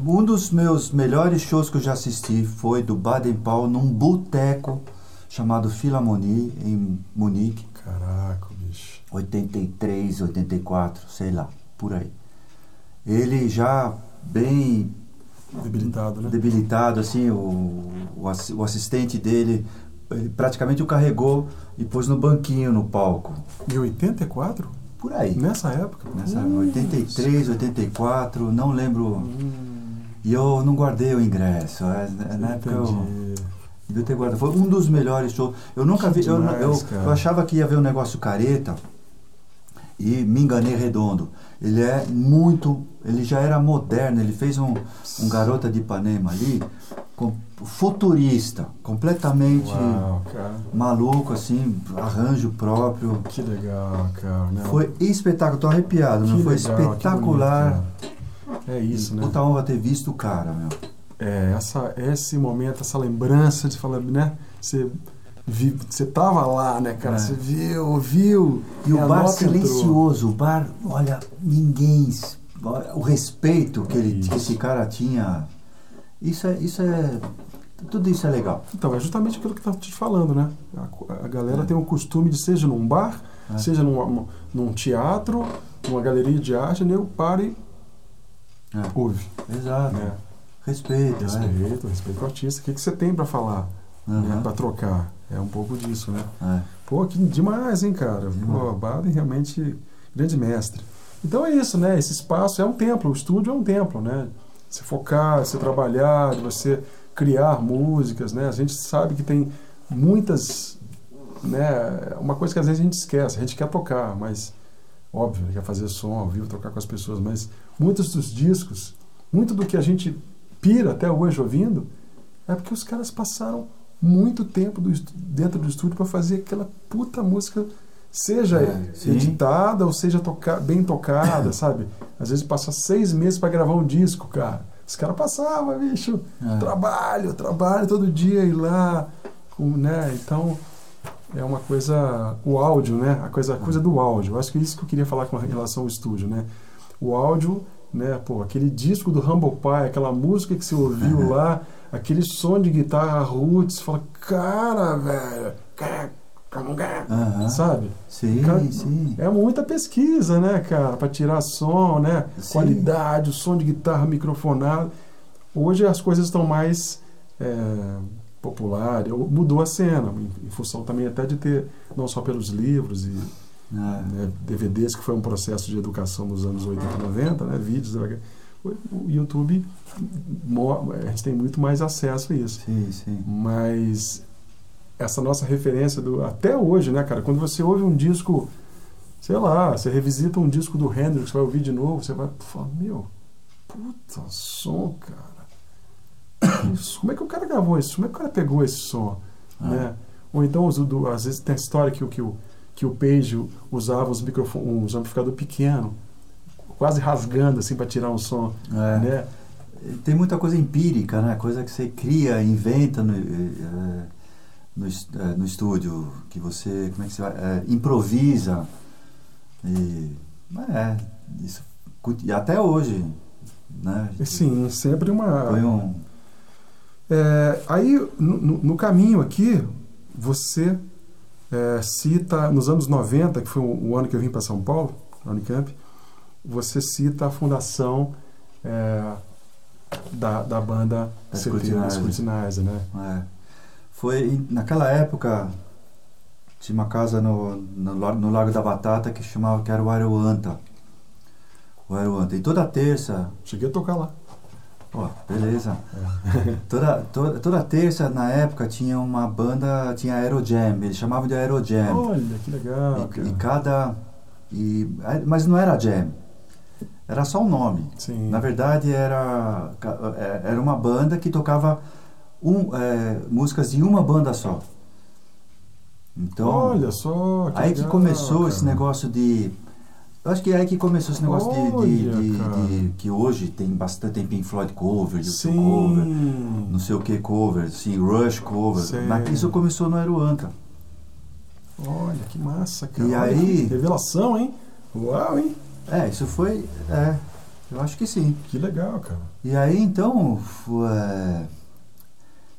um dos meus melhores shows que eu já assisti foi do Baden Powell num boteco chamado Philharmonie em Munique, Caraca, bicho. 83, 84, sei lá, por aí. Ele já bem Debilitado, né? debilitado, assim, o, o, ass- o assistente dele ele praticamente o carregou e pôs no banquinho no palco. E 84? Por aí. Nessa época? Nessa Hum, 83, 84, não lembro. Hum, E eu não guardei o ingresso. é, Na época eu. Devia ter guardado. Foi um dos melhores shows. Eu nunca Que vi. Eu, demais, eu, cara. eu achava que ia ver um negócio careta e me enganei redondo. Ele é muito. Ele já era moderno. Ele fez um, um Garota de Ipanema ali, com- futurista, completamente Uau, maluco, assim, arranjo próprio. Que legal, cara. Não, Foi espetacular, tô arrepiado, que meu. Foi legal, espetacular. bonito, é isso, né? Puta honra ter visto o cara, meu. É, essa, esse momento, essa lembrança de falar, né? Você, você tava lá, né, cara? É. Você viu, ouviu. E o bar nota entrou. silencioso, o bar, olha, ninguém. O respeito que, ele, que esse cara tinha. Isso é, isso é. Tudo isso é legal. Então, é justamente aquilo que eu tava te falando, né? A, a galera É. tem o costume de, seja num bar, É. seja num, num teatro, numa galeria de arte, né? para e É. ouve. Exato. Né? Respeito, né? Respeito, respeito ao artista. O que, que você tem para falar, né? Aham. para trocar? É um pouco disso, né? É. Pô, que demais, hein, cara? Pô, Baden realmente grande mestre. Então é isso, né? Esse espaço é um templo, o estúdio é um templo, né? Se focar, se trabalhar, você criar músicas, né? A gente sabe que tem muitas, né? Uma coisa que às vezes a gente esquece, a gente quer tocar, mas óbvio, quer fazer som ao vivo, tocar com as pessoas, mas muitos dos discos, muito do que a gente pira até hoje ouvindo, é porque os caras passaram muito tempo do dentro do estúdio para fazer aquela puta música, seja É, editada ou seja toca bem tocada, <coughs> sabe? Às vezes passa seis meses para gravar um disco, cara. Os caras passavam, bicho, É. trabalho, trabalho todo dia, ir lá, com, né? Então é uma coisa, o áudio, né? A coisa, a coisa do áudio. Eu acho que é isso que eu queria falar com relação ao estúdio, né? O áudio, né? Pô, aquele disco do Humble Pie, aquela música que você ouviu <laughs> lá, aquele som de guitarra roots, fala, cara, velho, Aham. sabe? Sim, Cara, sim. É muita pesquisa, né, cara, para tirar som, né? Sim. Qualidade, o som de guitarra microfonado. Hoje as coisas estão mais é, populares, ou- mudou a cena, em, função também até de ter, não só pelos livros e. né, DVDs, que foi um processo de educação nos anos 80 e 90, né, vídeos, né, o YouTube, mo- a gente tem muito mais acesso a isso. Sim, sim. Mas essa nossa referência do até hoje, né, cara? Quando você ouve um disco, sei lá, você revisita um disco do Hendrix, vai ouvir de novo, você vai falar, meu, puta som, cara. Isso, <coughs> como é que o cara gravou isso? Como é que o cara pegou esse som? Ah. Né? Ou então, às vezes tem a história que, que, o, que o Page usava os microfones, uns amplificador pequeno, quase rasgando assim para tirar um som, É. né? Tem muita coisa empírica, né? Coisa que você cria, inventa no, eh, no, eh, no estúdio, que você, como é que você vai, improvisa. E, é, isso, e até hoje, né? Sim, sempre uma Foi um... É, aí, no- no caminho aqui, você é, cita, nos anos 90, que foi o, ano que eu vim para São Paulo, na Unicamp, você cita a fundação é, da, da banda Da Scrutinizer. Scrutinizer, né? É. Foi naquela época tinha uma casa no, no, no Lago da Batata que chamava que era o Aeroanta. O Aeroanta. E toda terça, Cheguei a tocar lá. Ó, beleza. É. <laughs> Toda, toda, toda terça na época tinha uma banda, tinha Aerojam, eles chamavam de Aerojam. Olha, que legal, e, e cada e, mas não era jam. Era só um nome. Sim. Na verdade era é, era uma banda que tocava um, é, músicas de uma banda só. Então, Olha só. Que aí legal, que começou cara. esse negócio de. Eu acho que é aí que começou esse negócio de- de, Olha, de- cara. de- que hoje tem bastante tem Pink Floyd cover, YouTube cover, Sim. não sei o que cover, sim, Rush cover. Sei. Mas isso começou no Aeroanta. Olha, que massa, cara. E Olha aí- que Revelação, hein? Uau, hein? É, isso foi. É, eu acho que sim. Que legal, cara. E aí então, é,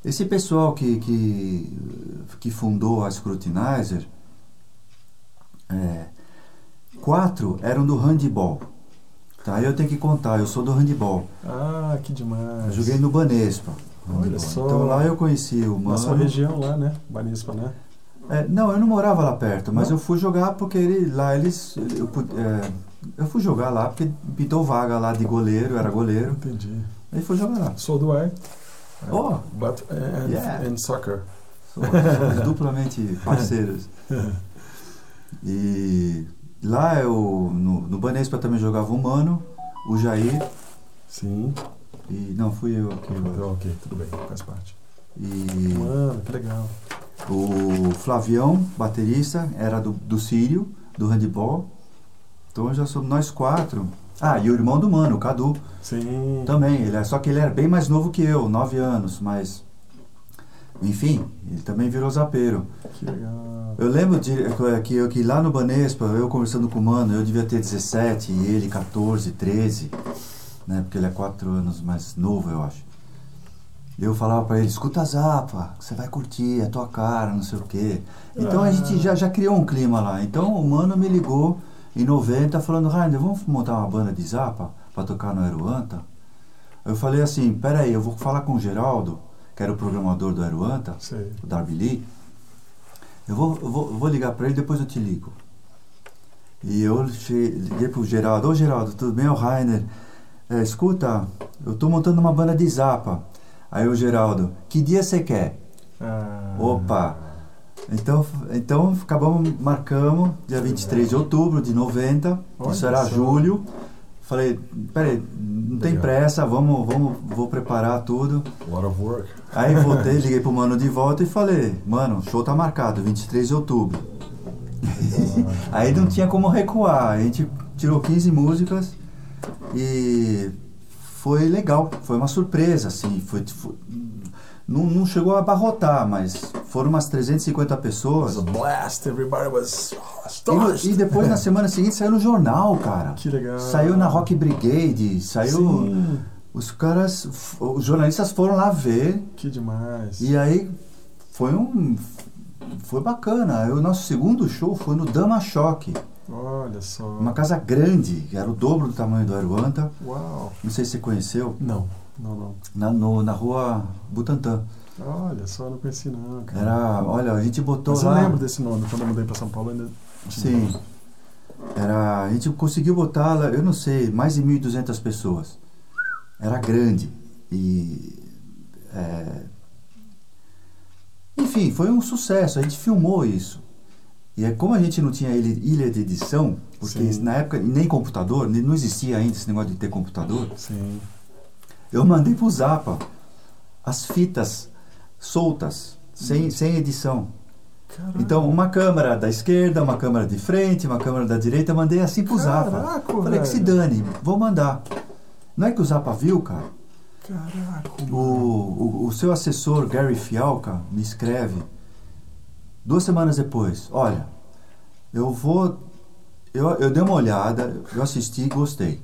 esse pessoal que, que, que fundou a Scrutinizer, é, quatro eram do handball. Tá, eu tenho que contar, eu sou do handball. Ah, que demais. Eu joguei no Banespa. Olha só. Então lá eu conheci o Na sua Mano. região lá, né? Banispa, né? É, não, eu não morava lá perto, mas Não? eu fui jogar porque ele, lá eles. Eu, é, eu fui jogar lá porque pintou vaga lá de goleiro, eu era goleiro. Entendi. Aí fui jogar lá. Sou do I. Oh. But, and, Yeah. and soccer. Somos, somos duplamente parceiros. <laughs> E lá eu, no, no Banespa também jogava o Mano, o Jair, Sim. e não fui eu aqui. Então, ok, tudo bem, faz parte. E Mano, que legal. o Flavião, baterista, era do, do Sírio, do handball. Então já somos nós quatro. Ah, e o irmão do Mano, o Cadu, Sim. também. Ele é, só que ele era bem mais novo que eu, nove anos, mas. Enfim, ele também virou zapeiro. Que legal. Eu lembro de, que, eu- que lá no Banespa, eu conversando com o Mano, eu devia ter 17 e ele 14, 13, né? Porque ele é 4 anos mais novo, eu acho. Eu falava pra ele, escuta a Zapa, que você vai curtir, é tua cara, não sei o quê. Então a Ah. gente já, já criou um clima lá. Então o Mano me ligou em 90 falando, Rainer, vamos montar uma banda de Zapa pra tocar no Aeroanta? Eu falei assim, peraí, eu vou falar com o Geraldo, que era o programador do Aeroanta, Sei. o Darby Lee. Eu vou, eu vou, eu vou ligar pra ele depois eu te ligo. E eu liguei pro Geraldo. Ô Geraldo, tudo bem? O Rainer. É, escuta, eu tô montando uma banda de zapa. Aí o Geraldo, que dia você quer? Ah, Opa! Então, então acabamos, marcamos, dia 23 de outubro de 90. Olha isso era só. julho. Falei, peraí, não tem pressa, vamos, vamos, vou preparar tudo. A lot of work. Aí voltei, <laughs> liguei pro mano de volta e falei, mano, show tá marcado, 23 de outubro. Aí não tinha como recuar. A gente tirou 15 músicas e foi legal, foi uma surpresa, assim. Foi, foi- não, não chegou a abarrotar, mas foram umas 350 It pessoas. was a blast. Everybody was E, e depois na semana seguinte saiu no jornal, cara. Que legal. Saiu na Rock Brigade, saiu. Sim. Os caras, os jornalistas foram lá ver Que demais. E aí foi um. Foi bacana. O nosso segundo show foi no Dama Choque, Olha só. uma casa grande, era o dobro do tamanho do Aruanta. Uau. Não sei se você conheceu, Não, não, não. na, no- na rua Butantã. Olha só, não conheci não, cara. Era, olha, a gente botou Mas eu lá. lembro desse nome. Quando eu mudei pra São Paulo ainda. Sim. Era, a gente conseguiu botar, lá, eu não sei, mais de 1.200 pessoas. Era grande. E. é, enfim, foi um sucesso. A gente filmou isso. E é como a gente não tinha ilha, ilha de edição, porque Sim. na época nem computador, nem- não existia ainda esse negócio de ter computador, Sim. Eu mandei pro Zapa as fitas soltas, sem, sem edição. Caraca. Então, uma câmera da esquerda, uma câmera de frente, uma câmera da direita, eu mandei assim pro Zapa. Caraca, Falei que se dane, vou mandar. Não é que o Zapa viu, cara? Caraca, O, mano. o, o seu assessor, Gary Fialca, me escreve duas semanas depois: Olha, eu vou. Eu, eu dei uma olhada, eu assisti e gostei.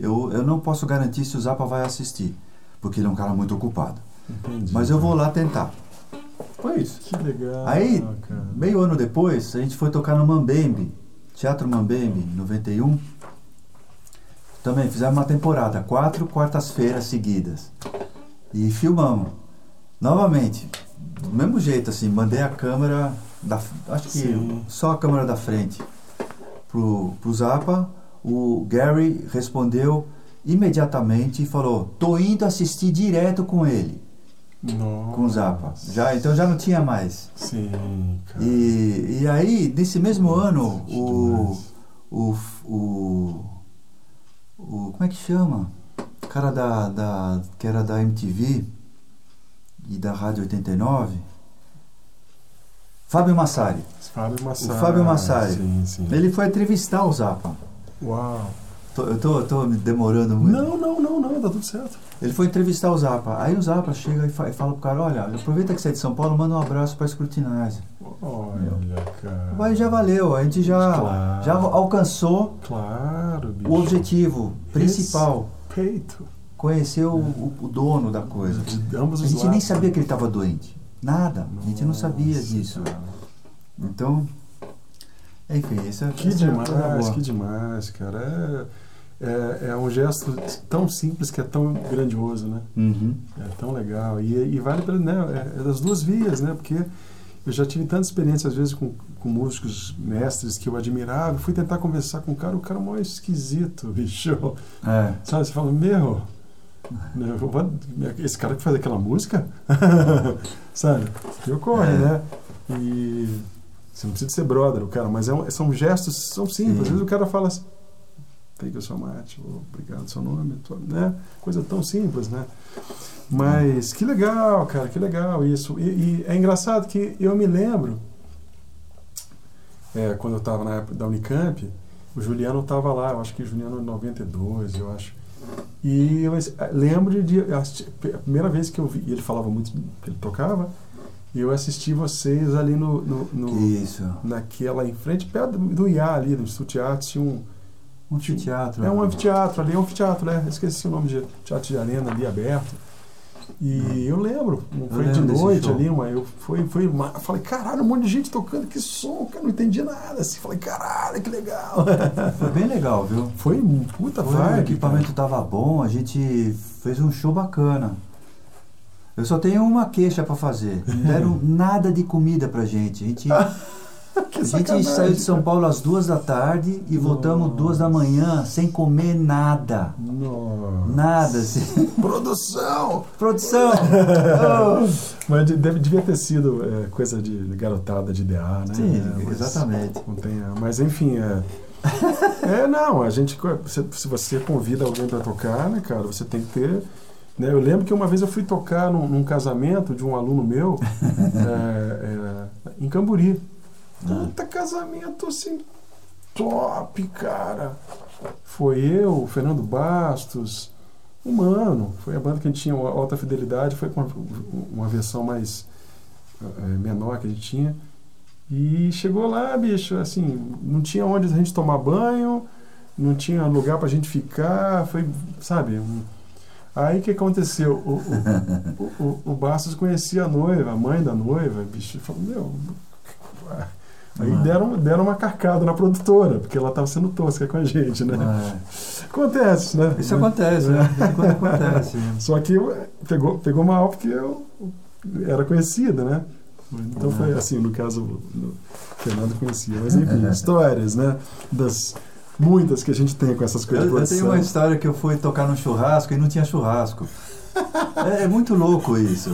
Eu, eu não posso garantir se o Zapa vai assistir, porque ele é um cara muito ocupado. Entendi. Mas eu vou lá tentar. Foi isso. Que legal. Aí, cara. meio ano depois, a gente foi tocar no Mambembe, Teatro Mambembe, em 91. Também fizemos uma temporada, quatro quartas-feiras seguidas. E filmamos. Novamente, do mesmo jeito, assim, mandei a câmera, da, acho que Sim. só a câmera da frente, pro, pro Zapa. O Gary respondeu imediatamente e falou: tô indo assistir direto com ele, Nossa. com o Zapa. Já, então já não tinha mais. Sim, cara. E, e aí, nesse mesmo ano, Que o, o, o, o. Como é que chama? O cara da, da. que era da MTV e da Rádio 89. Fábio Massari. Fábio Massari. O Fábio Massari. Sim, sim. Ele foi entrevistar o Zappa. Uau. Tô- eu tô, tô me demorando muito. Não, não, não, não, tá tudo certo. Ele foi entrevistar o Zappa. Aí o Zappa chega e, fa- e fala pro cara, olha, aproveita que você é de São Paulo, manda um abraço pra Scrutinize. Olha, cara. Aí já valeu, a gente já, Claro. já alcançou Claro, o objetivo principal. Peito. Conhecer o, o- o dono da coisa. De ambos A gente nem lados. sabia que ele estava doente. Nada. A gente não sabia Nossa, disso. cara. Então, enfim, isso é Que é uma coisa demais, boa. que demais, cara. É, é, é um gesto tão simples que é tão grandioso, né? Uhum. É tão legal. E, e vale pela, né? É, é das duas vias, né? Porque eu já tive tanta experiência, às vezes, com, com músicos mestres que eu admirava. Fui tentar conversar com um cara, o cara mó esquisito, <laughs> bicho. É. Sabe? Você fala, meu, né, vou- esse cara que faz aquela música? <laughs> Sabe? Que ocorre, É. né? E você não precisa ser brother, o cara, mas é um- são gestos, são simples. Sim. Às vezes o cara fala assim, eu sou mate, oh, obrigado, seu nome, né? Coisa tão simples, né? Mas que legal, cara, que legal isso. E, e é engraçado que eu me lembro, é, quando eu estava na época da Unicamp, o Juliano estava lá, eu acho que Juliano em 92, eu acho. E eu es- lembro de a primeira vez que eu vi, e ele falava muito que ele tocava, e eu assisti vocês ali no, no, no- Isso. naquela em frente perto do, IA ali, do Instituto Teatro, tinha um Um anfiteatro. é um anfiteatro ali, é um anfiteatro, né? Esqueci o nome de teatro de arena ali aberto. E eu lembro, foi de lembro noite ali, mas eu fui, fui falei, caralho, um monte de gente tocando, que som, cara, não entendi nada. Assim, falei, caralho, que legal. <laughs> Foi bem legal, viu? Foi um puta Foi, o vibe. equipamento tava bom, a gente fez um show bacana. Eu só tenho uma queixa pra fazer. <laughs> Não deram nada de comida pra gente. A gente, <laughs> a gente saiu de São. Paulo às duas da tarde e voltamos Nossa. duas da manhã sem comer nada. Nossa. Nada, assim. <laughs> Produção! Produção! Oh. Mas de- deve, devia ter sido é, coisa de garotada de DA, né? Sim, É, mas- exatamente. Não tem, mas enfim, é. é, não, a gente. Se, se você convida alguém para tocar, né, cara, você tem que ter. Né, eu lembro que uma vez eu fui tocar num, num casamento de um aluno meu <laughs> é, é, em Camburi. Puta casamento assim, top, cara. Foi eu, Fernando Bastos, o Mano. Foi a banda que a gente tinha, Alta Fidelidade, foi com uma, uma versão mais é, menor que a gente tinha. E chegou lá, bicho, assim, não tinha onde a gente tomar banho, não tinha lugar pra gente ficar, foi, sabe? um- Aí o que aconteceu? O, <laughs> o, o, o, Bastos conhecia a noiva, a mãe da noiva, bicho, falou, meu. Aí Ah. deram, deram uma carcada na produtora, porque ela tava sendo tosca com a gente, né? É. Acontece, né? Isso acontece, né? Quando acontece. Só que pegou, pegou mal porque eu era conhecida, né? Então foi assim, no caso, o Fernando conhecia. Mas enfim, histórias, né? Das muitas que a gente tem com essas coisas Eu, de eu tenho uma história que eu fui tocar num churrasco e não tinha churrasco. É, é muito louco isso.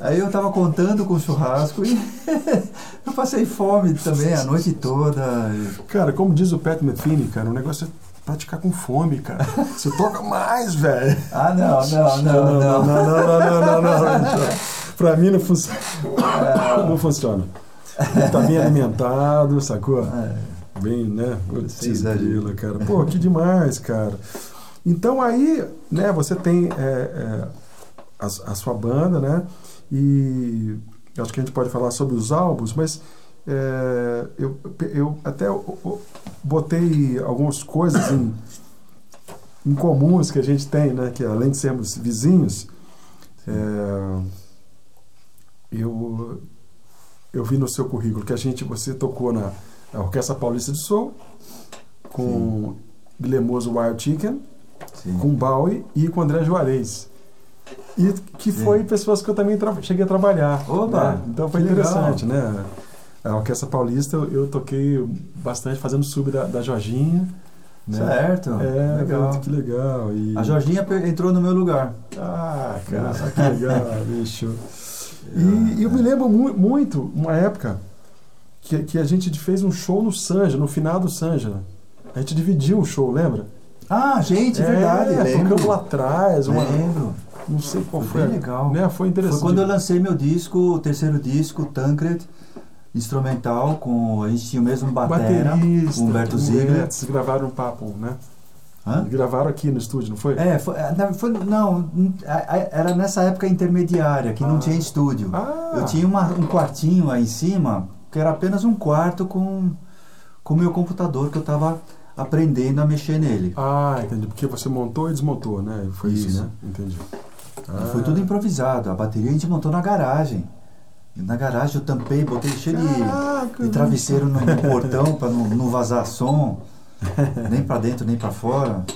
Aí eu tava contando com o churrasco e <laughs> eu passei fome também a noite toda. Cara, como diz o Pat Metheny, cara, o negócio é praticar com fome, cara. Você toca mais, velho. Ah, não, não, <laughs> não, não, não. não, não, não, não, não, não. <laughs> Pra mim não funciona. Não funciona. Tá bem alimentado, sacou? É, Bem, né? Putz, grila, cara. Pô, que demais, cara. Então aí, né, você tem é, é, a, a sua banda, né? E eu acho que a gente pode falar sobre os álbuns, mas é, eu, eu até o- o- botei algumas coisas em, em comuns que a gente tem, né? Que além de sermos vizinhos, é, eu, eu vi no seu currículo que a gente, você tocou na, na Orquestra Paulista de Soul, com Glemoso Wild Chicken, sim. com Bowie e com André Juarez. E que Sim. foi pessoas que eu também cheguei a trabalhar. Opa, né? Então foi que legal. interessante, né? A Orquestra Paulista eu, eu toquei bastante fazendo sub da, da Jorginha. Né? Certo, É, legal. que legal. E... A Jorginha entrou no meu lugar. Ah, cara, <laughs> que legal, bicho. E, e eu me lembro mu- muito, uma época, que, que a gente fez um show no Sanja, no final do Sanja. A gente dividiu o show, lembra? Ah, gente, verdade. É, lembro. tocamos lá atrás. Uma, Lembro. Não sei qual Foi foi. bem legal. Né? Foi interessante. Foi quando eu lancei meu disco, o terceiro disco, Tancred, instrumental, com. A gente tinha o mesmo batera, Baterista, Humberto Ziegler. Vocês gravaram um papo, né? Hã? Gravaram aqui no estúdio, não foi? É, foi, na- foi- não, era nessa época intermediária, que não Ah. tinha estúdio. Ah, Eu tinha uma- um quartinho aí em cima, que era apenas um quarto com com o meu computador, que eu estava aprendendo a mexer nele. Ah, entendi. Porque você montou e desmontou, né? Foi isso, Isso. né? Entendi. Ah, Foi tudo improvisado. A bateria a gente montou na garagem. E na garagem eu tampei, botei cheio de, Caraca, de travesseiro no, no <laughs> portão para não, não vazar som, nem para dentro nem para fora.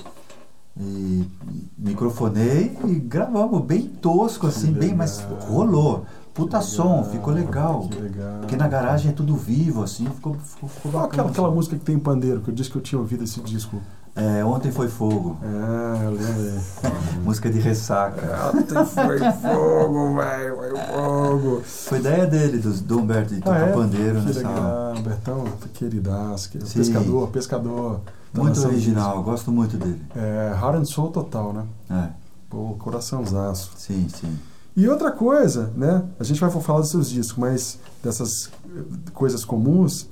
E microfonei e gravamos bem tosco assim, bem, mas rolou. Puta som, ficou legal. Legal. Porque na garagem é tudo vivo assim, ficou, ficou, ficou bacana. aquela, aquela música que tem pandeiro, que eu disse que eu tinha ouvido esse disco? É, ontem foi fogo, Ah, eu lembro. <laughs> música de ressaca. Ontem foi fogo, velho, foi fogo. Foi ideia dele, do, do Humberto, de tocar Ah, é? pandeiro Que nessa aula. legal, Bertão, queridaço, que- pescador, pescador. Tá Muito original, gosto muito dele. disco. É, Heart and Soul total, né? É, Pô, coraçãozaço. sim, sim. E outra coisa, né? A gente vai falar dos seus discos, mas dessas eh, coisas comuns,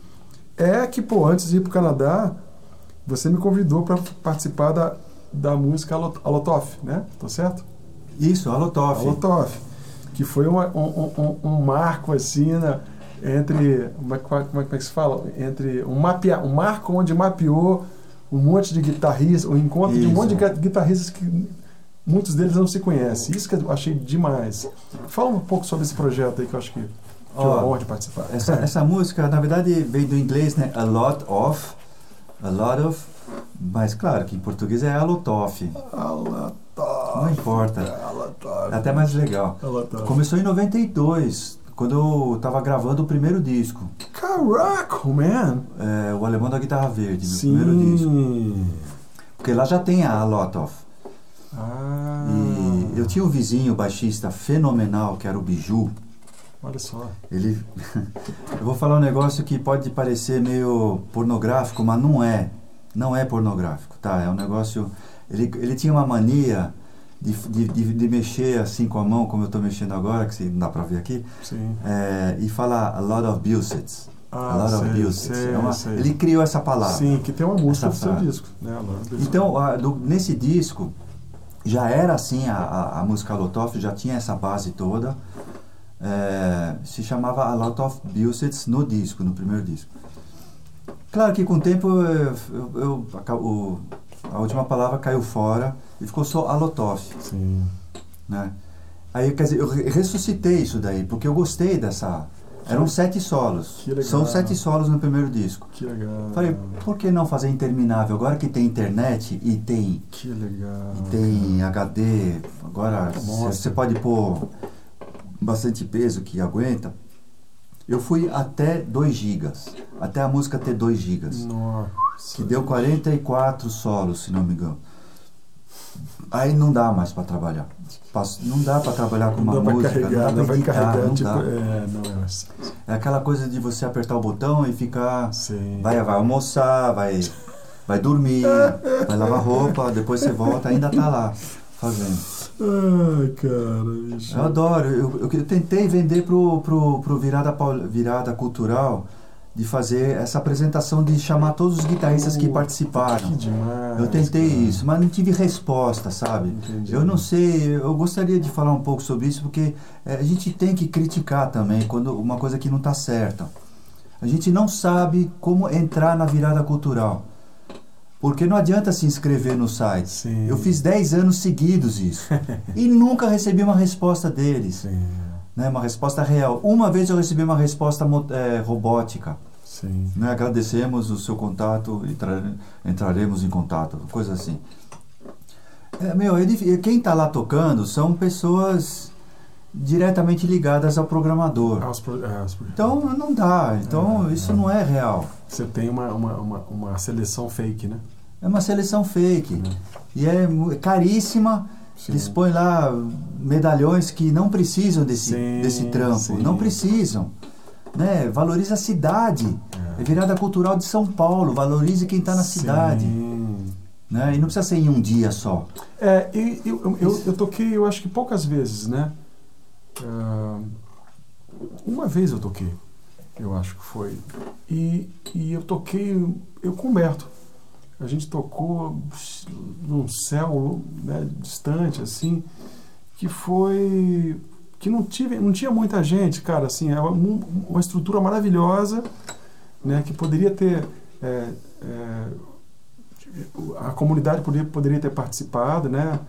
é que, pô, antes de ir pro Canadá, você me convidou para participar da, da música Alot- Alotof, né? Tô certo? Isso, Alotoff. Alotof. Que foi uma- um, um- um- um marco, assim, né? entre. Como é, como é- como é que se fala? Entre um, mapea, um marco onde mapeou um monte de guitarristas, o encontro de um Isso. monte de gui- guitarristas que muitos deles não se conhecem. Isso que eu achei demais. Fala um pouco sobre esse projeto aí que eu acho que tive a Ó, honra de participar. Essa, <laughs> essa música, na verdade, veio do inglês, né? A lot of, a lot of, mas claro que em português é Alotoff. Alotof. Não importa. Alotof. É até mais legal. Alotof. Começou em 92, quando eu tava gravando o primeiro disco. Caraca, man! É, o Alemão da Guitarra Verde, meu primeiro disco. Sim. Porque lá já tem a lot of. Ah, E eu tinha um vizinho baixista fenomenal, que era o Biju. olha só. Ele. <laughs> eu vou falar um negócio que pode parecer meio pornográfico, mas não é. Não é pornográfico, tá? É um negócio. Ele, ele tinha uma mania de, de, de, de mexer assim com a mão, como eu estou mexendo agora, que não dá pra ver aqui, Sim. é, e falar a lot of Busets. a Ah, lot of sei, Busets. sei, É uma- sei. ele criou essa palavra. Sim, que tem uma música do seu disco. Né? Então, a- do- nesse disco, já era assim a, a, a música Lotoff, já tinha essa base toda. É, se chamava A Lot of Busets no disco, no primeiro disco. Claro que com o tempo eu, eu- eu- o- a última palavra caiu fora e ficou só A Sim. né? Aí, quer dizer, eu re- ressuscitei isso daí, porque eu gostei dessa... Eram sete solos. São sete solos no primeiro disco. Que legal. Falei, por que não fazer interminável? Agora que tem internet e tem Que legal. e tem HD, agora você pode pôr bastante peso que aguenta. Eu fui até 2 gigas, até a música ter 2 gigas, Nossa. que deu 44 solos, se não me engano. Aí não dá mais para trabalhar. Não dá para trabalhar com Não uma música, carregar, não não dá carregar, não tipo. dá. É, não é. É aquela coisa de você apertar o botão e ficar Sim. Vai, vai almoçar, vai, vai dormir, vai lavar roupa, depois você volta, ainda tá lá fazendo. Ai, cara, bicho. Eu adoro, eu, eu, eu tentei vender pro, pro, pro virada, virada Cultural de fazer essa apresentação de chamar todos os guitarristas que participaram. Que demais. Eu tentei cara. isso, mas não tive resposta, sabe? Entendi. Eu não sei, eu gostaria de falar um pouco sobre isso, porque eh, a gente tem que criticar também quando uma coisa que não está certa. A gente não sabe como entrar na virada cultural. Porque não adianta se inscrever no site. Sim. Eu fiz 10 anos seguidos isso. <laughs> e nunca recebi uma resposta deles. Sim. Né? Uma resposta real. Uma vez eu recebi uma resposta eh, robótica. Sim. Né? Agradecemos o seu contato e tra- entraremos em contato, coisa assim. É, meu, é quem está lá tocando são pessoas diretamente ligadas ao programador. Pro- os pro- Então não dá, então É, isso é. não é real. Você tem uma, uma, uma, uma seleção fake, né? É uma seleção fake. É. E é caríssima. Sim. Eles põem lá medalhões que não precisam desse, Sim, desse trampo. sim. Não precisam. Né? Valoriza a cidade. É virada cultural de São Paulo. Valorize quem está na cidade. Né? E não precisa ser em um dia só. É, e eu, eu, eu, eu toquei, eu acho que poucas vezes, né? Ah, uma vez eu toquei, eu acho que foi. E, e eu toquei, eu com o Humberto. A gente tocou num céu né, distante, assim, que foi. que não, tive, não tinha muita gente, cara, assim, é uma, estrutura maravilhosa, né, que poderia ter. É, é, a comunidade poderia, poderia ter participado, né?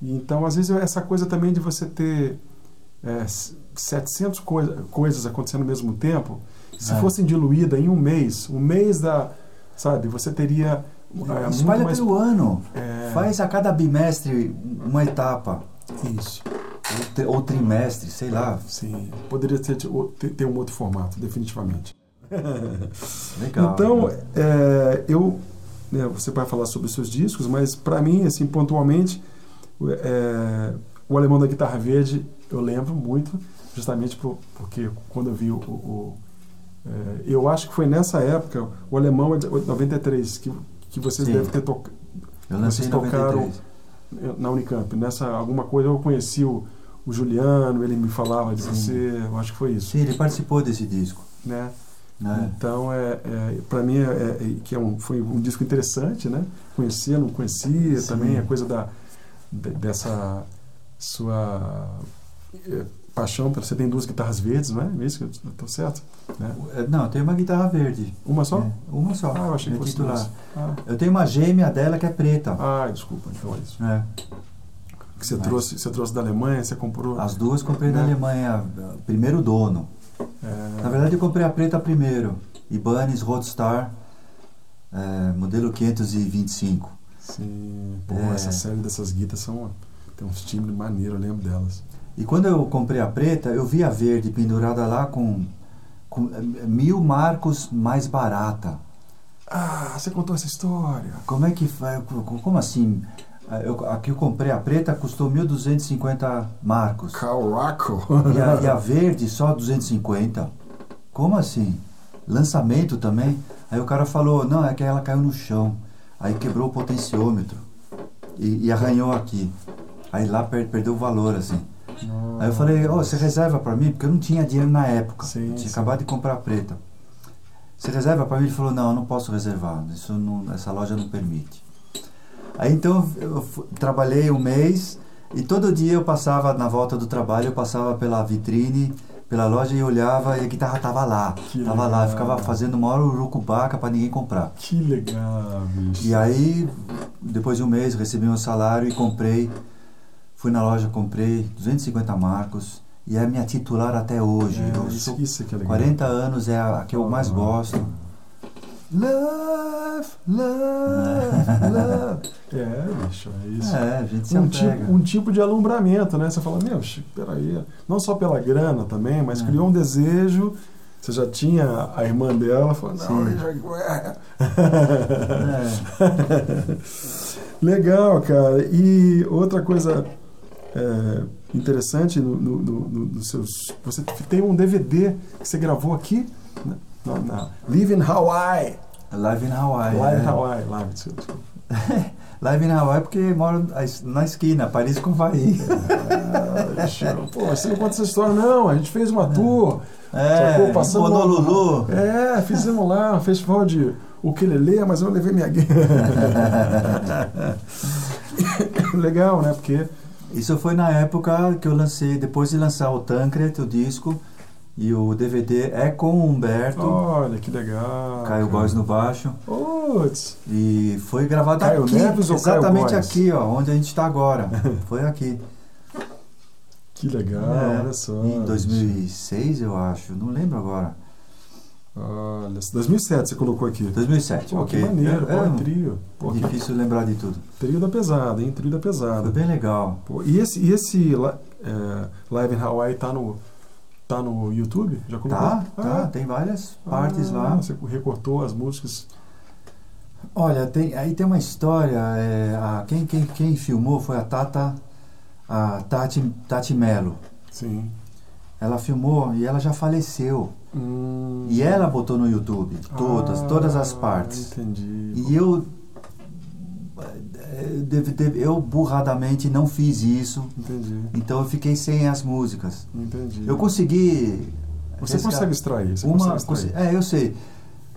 Então, às vezes, essa coisa também de você ter é, 700 coisa, coisas acontecendo ao mesmo tempo, se É. fossem diluídas em um mês, um mês da, sabe, você teria é, Espalha mais... pelo ano. É, Faz a cada bimestre uma etapa. Isso, Ou, tri- ou trimestre, sei lá. sim. Poderia ter, ter, um outro formato, definitivamente. <laughs> Legal. Então, é, eu, né, você vai falar sobre os seus discos, mas para mim, assim, pontualmente, é, o Alemão da Guitarra Verde eu lembro muito, justamente por- porque quando eu vi o. o- o, é, eu acho que foi nessa época, o Alemão de 93, que, que vocês Sim. devem ter tocado eu lancei em vocês tocaram- 93. na Unicamp. Nessa alguma coisa eu conheci o, o Juliano, ele me falava de Sim. você, eu acho que foi isso. Sim, ele participou desse disco. Né? Né? Então, é, é, para mim, é, é- que é um, foi um disco interessante, né? Conhecia, não conhecia, Sim. também a coisa da, de- dessa sua é, paixão. Você tem duas guitarras verdes, não é? É isso que eu estou certo? Né? É, Não, tem uma guitarra verde. Uma só? É, uma só. Ah, eu achei que é fosse titular. duas. Ah, Eu tenho uma gêmea dela que é preta. ah, desculpa, então é isso. É. Que você, Mas- trouxe, você trouxe da Alemanha, você comprou. As duas comprei da Né? Alemanha, primeiro dono. é, Na verdade eu comprei a preta primeiro. Ibanez Roadstar, é, modelo 525. sim, pô, É. essa série dessas guitas são. Tem uns timbres maneiros, eu lembro delas. E quando eu comprei a preta, eu vi a verde pendurada lá com, com eh, mil marcos mais barata. Ah, você contou essa história. Como é que vai? Como assim? Ah, Eu, aqui eu comprei a preta, custou 1.250 marcos. Caraca! E a, <laughs> e a verde só 250. Como assim? Lançamento também? Aí o cara falou, não, é que ela caiu no chão. Aí quebrou o potenciômetro. E, e arranhou aqui. Aí lá per- perdeu o valor, assim. Aí eu falei, ô, você reserva pra mim? Porque eu não tinha dinheiro na época. Sim, tinha sim. acabado de comprar a preta. Você reserva pra mim? Ele falou, não, eu não posso reservar. Isso não, essa loja não permite. Aí então eu trabalhei um mês e todo dia eu passava na volta do trabalho, eu passava pela vitrine, pela loja e olhava e a guitarra tava lá. Que tava lá, legal. ficava fazendo uma hora urucubaca pra ninguém comprar. Que legal, bicho. E aí, depois de um mês, recebi meu salário e comprei. Fui na loja, comprei 250 marcos. E é minha titular até hoje. É, eu isso, sou isso que é legal. 40 anos, é a, a que eu mais gosto. Love, love, love. <laughs> É, bicho, é isso. É, a gente se um, apega. tipo, um tipo de alumbramento, né? Você fala, meu, peraí. Não só pela grana também, mas É. criou um desejo. Você já tinha a irmã dela, falou, não, Sim. já... É. <laughs> <laughs> Legal, cara. E outra coisa é, interessante no, no, no- seus. Você tem um DVD que você gravou aqui né? na, na Live in Hawaii. Live in Hawaii. Live in é. Hawaii. Live, desculpa. <laughs> Live in Hawaii porque moro na esquina, Paris com Vai. Ah, Pô, você não conta essa história, não. A gente fez uma tour. É, sacou? Passamos Honolulu. É, fizemos lá um festival de ukulele, mas eu levei minha guitarra. <laughs> Legal, né? Porque Isso foi na época que eu lancei, depois de lançar o Tancred, o disco, e o DVD é com o Humberto, Olha, que legal. Caio cara. Góes no baixo, Putz, e foi gravado Caio aqui, Neves ou exatamente aqui, ó, onde a gente está agora. <laughs> Foi aqui. que legal, É, olha só. Em 2006, eu acho, não lembro agora. Olha, 2007 você colocou aqui. 2007, Pô, ok. que maneiro, é, pô, é trio. Pô, que- difícil lembrar de tudo. trio da pesada, hein? Trio da Foi pesada. bem legal. Pô, e esse, e esse é, Live in Hawaii tá no, tá no YouTube? Já colocou? Tá, tá, Ah, tem várias partes ah, lá. Você recortou as músicas. Olha, tem, aí tem uma história. é, a, quem, quem, quem filmou foi a Tata, a Tati, Tati Mello. Sim. Ela filmou e ela já faleceu. Hum. E ela botou no YouTube todas, Ah, todas as partes. Entendi. E eu deve- deve- eu burradamente não fiz isso, Entendi. então eu fiquei sem as músicas. Entendi. Eu consegui. Você resga- consegue extrair, você uma, consegue extrair. É, eu sei.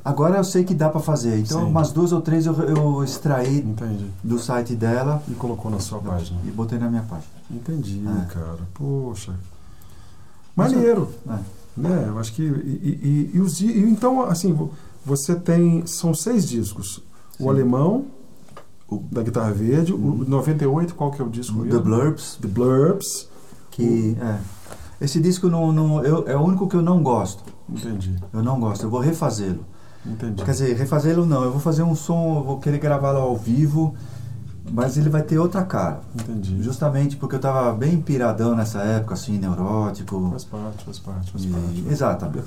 Agora eu sei que dá pra fazer. Então, Sim. umas duas ou três eu, eu extraí Entendi. do site dela E colocou na sua página. e botei na minha página. Entendi, É. cara. Poxa. Maneiro. É. Né? Eu acho que. E, e- e- os e então, assim, vo- você tem. São seis discos. Sim. O alemão, O- da Guitarra Verde, Uhum. o 98, qual que é o disco The? Blurbs, The Blurbs. que é. Esse disco não, não, eu, é o único que eu não gosto. Entendi, Eu não gosto. Eu vou refazê-lo. entendi. Quer dizer, refazê-lo não. Eu vou fazer um som, eu vou querer gravá-lo ao vivo, mas ele vai ter outra cara. Entendi. Justamente porque eu tava bem piradão nessa época, assim, neurótico. Faz parte, faz parte, faz E- parte. Exatamente.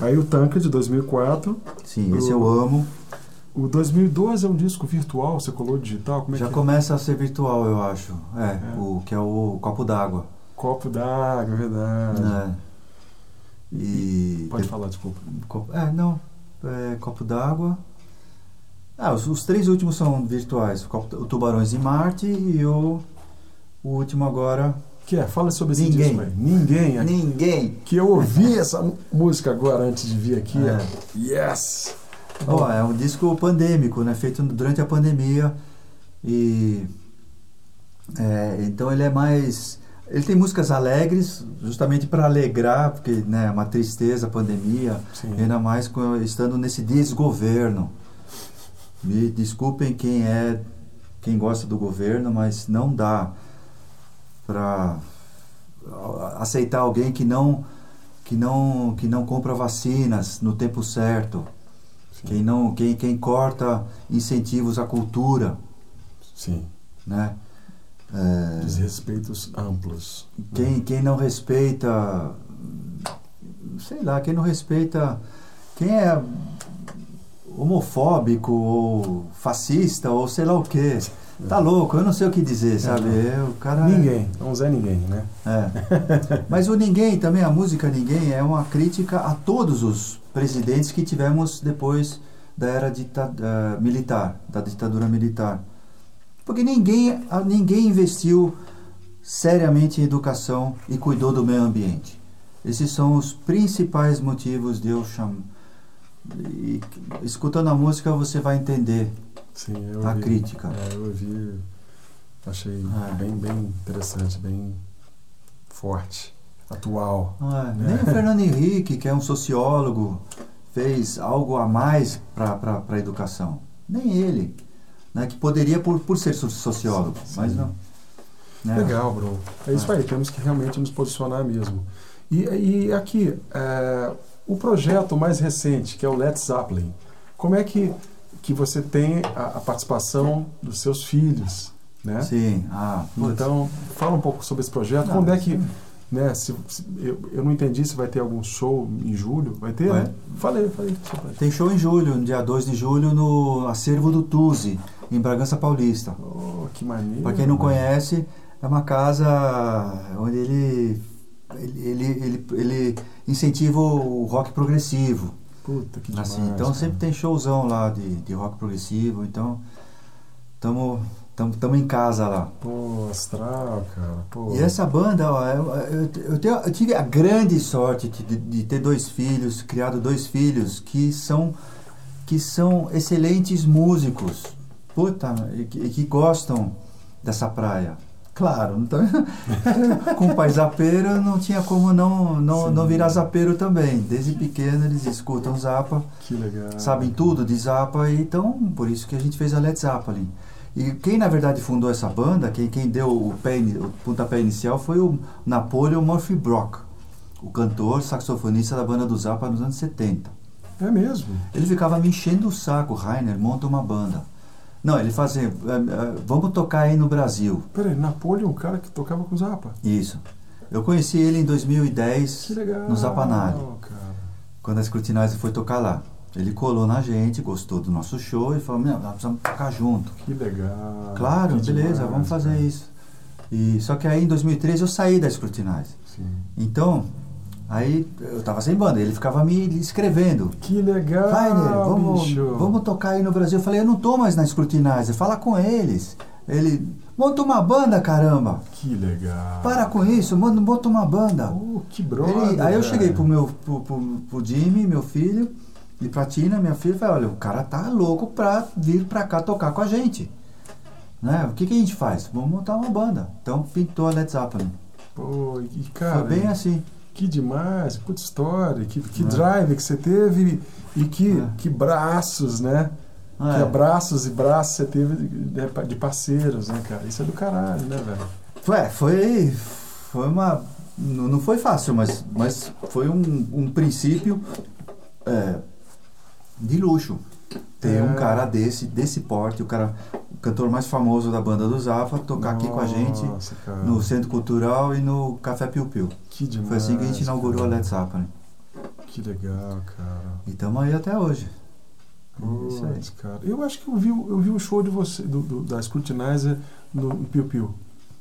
Aí o Tanque de 2004. Sim, esse eu amo. O 2012 é um disco virtual, você colou digital? Como é Já que começa a ser virtual, eu acho. É, É. o que é o copo d'água. é? Copo d'água, é verdade. né? E. Pode falar, desculpa. É, não. É, copo d'água. Ah, os, os três últimos são virtuais. O, Tubarões de Marte e o, o último agora. Que é? Fala sobre esse Ninguém. disco aí. Ninguém. aqui. Ninguém! Que eu ouvi essa música agora antes de vir aqui. É. Yes! Bom, é um disco pandêmico, né? Feito durante a pandemia. E. é, então ele é mais. Ele tem músicas alegres, justamente para alegrar, porque né, é uma tristeza a pandemia, Sim. ainda mais estando nesse desgoverno. Me desculpem quem é, quem gosta do governo, mas não dá para aceitar alguém que não que não que não compra vacinas no tempo certo. Sim. Quem não, quem, quem corta incentivos à cultura, Sim. né? É, Desrespeitos amplos. quem, quem não respeita, sei lá, quem não respeita, quem é homofóbico ou fascista ou sei lá o que, tá louco, eu não sei o que dizer, sabe? É. Eu, o cara Ninguém. Não Zé Ninguém, né? É. <laughs> Mas o Ninguém também, a música Ninguém é uma crítica a todos os presidentes que tivemos depois da era dita- eh, militar, da ditadura militar. Porque ninguém, ninguém investiu seriamente em educação e cuidou do meio ambiente. Esses são os principais motivos de eu chamar. E, escutando a música você vai entender Sim, a ouvi. crítica. É, eu ouvi. Achei É. bem, bem interessante, bem forte, atual. É? Nem o Fernando <laughs> Henrique, que é um sociólogo, fez algo a mais para a educação. Nem ele. Né? Que poderia por, por ser so- sociólogo, Sim, mas não. Né? Legal, Bruno. É isso aí, temos que realmente nos posicionar mesmo. E, e aqui, é, o projeto mais recente, que é o Let's Zeppelin, como é que, que você tem a, a participação dos seus filhos? Né? Sim. Ah. Então, fala um pouco sobre esse projeto. Não, Quando é que. sim. Né, se, se- eu, eu não entendi se vai ter algum show em julho. Vai ter? Vai. né? Falei, falei. Tem show em julho, no dia 2 de julho, no acervo do Tuzi, em Bragança Paulista. Oh, que maneiro. Para quem não conhece, é uma casa onde ele, ele, ele, ele, ele incentiva o rock progressivo. Puta, que demais. Assim, então cara. sempre tem showzão lá de, de rock progressivo, então estamos tamo, tamo em casa lá. Pô, astral, cara. Pô. E essa banda, ó, eu, eu, eu tenho- eu tive a grande sorte de, de- de ter dois filhos, criado dois filhos que são, que são excelentes músicos, puta, e que, e que gostam dessa praia. Claro, então, <laughs> com o pai zapeiro não tinha como não, não, Sim. não virar zapeiro também. Desde pequeno eles escutam Zappa legal. sabem tudo de Zappa, e então por isso que a gente fez a Led Zeppelin. E quem na verdade fundou essa banda, quem, quem deu o, pé, o pontapé inicial foi o Napoleon Murphy Brock, o cantor, saxofonista da banda do Zappa nos anos 70. É mesmo? Ele ficava me enchendo o saco, Rainer, monta uma banda. Não, ele fazia, "Eh, eh, vamos tocar aí no Brasil. Peraí, Napoleon, um cara que tocava com Zappa. Isso. Eu conheci ele em 2010, Que legal. no Zapanari. cara. quando a Scrutinizer foi tocar lá. Ele colou na gente, gostou do nosso show e falou, meu, nós precisamos tocar junto. Que legal. Claro, Que beleza, demais, vamos fazer cara. isso. E, só que aí em 2013 eu saí da Scrutinizer. Sim. Então, aí eu tava sem banda, ele ficava me escrevendo. Que legal, Rainer, vamos, bicho. vamos tocar aí no Brasil. Eu falei, eu não tô mais na Scrutinizer, fala com eles. Ele, monta uma banda, caramba! Que legal. Para com isso, monta, monta uma banda. Oh, que brother. Ele- aí eu cheguei pro meu pro, pro, pro Jimmy, meu filho, e pra Tina, minha filha, falei, olha, o cara tá louco pra vir pra cá tocar com a gente. Né? O que, que a gente faz? Vamos montar uma banda. Então pintou a Led Zeppelin. Pô, e cara, Foi bem assim. Que demais, puta história, que, que É. drive que você teve e que, É. que braços, né? Que É. abraços e braços você teve de, de parceiros, né, cara? Isso é do caralho, né, velho? Foi, foi, foi uma. Não não foi fácil, mas, mas foi um, um princípio é, de luxo. Ter É. um cara desse, desse porte, o cara, o cantor mais famoso da banda do Zapa, tocar aqui com a gente Nossa, cara. no Centro Cultural e no Café Piu Piu. Que demais. Foi assim que a gente inaugurou a cara. Led Zeppelin. Que legal, cara. E estamos aí até hoje. É isso aí. Putz, cara. Eu acho que eu vi, eu vi um show de você, do, do- da Scrutinizer no Piu Piu.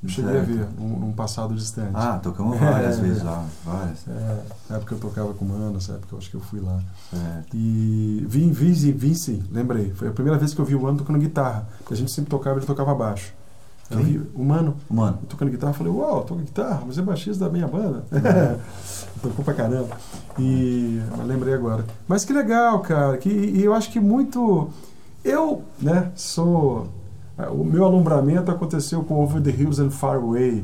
Cheguei Certo. a ver num, num passado distante. Ah, tocamos várias <laughs> É. vezes lá, várias. É, na época eu tocava com o Mano, nessa época eu acho que eu fui lá. Certo. E vi, vi, vi sim, lembrei. Foi a primeira vez que eu vi o Mano tocando guitarra. Porque a gente sempre tocava, ele tocava baixo. Eu vi o Mano Mano, tocando guitarra, falei, uau, toca guitarra, mas é baixista da minha banda. <laughs> Tocou pra caramba. E lembrei agora. Mas que legal, cara. Que, e eu acho que muito. Eu, né, sou. O meu alumbramento aconteceu com Over the Hills and Far Away,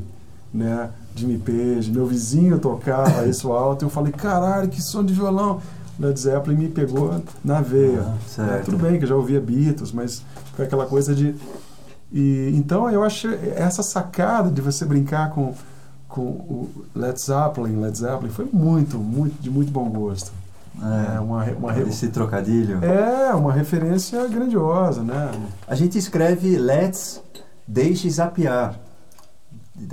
né? Jimmy Page. Meu vizinho tocava <laughs> isso alto. E eu falei, caralho, que som de violão. Led Zeppelin me pegou na veia. Ah, né? certo. Tudo bem que eu já ouvia Beatles, mas foi aquela coisa de. E, então eu acho essa sacada de você brincar com, com o Led Zeppelin, Led Zeppelin foi muito, muito de muito bom gosto. É, é, uma, uma, esse trocadilho. é uma referência grandiosa, né? A gente escreve let's, deixe zapear.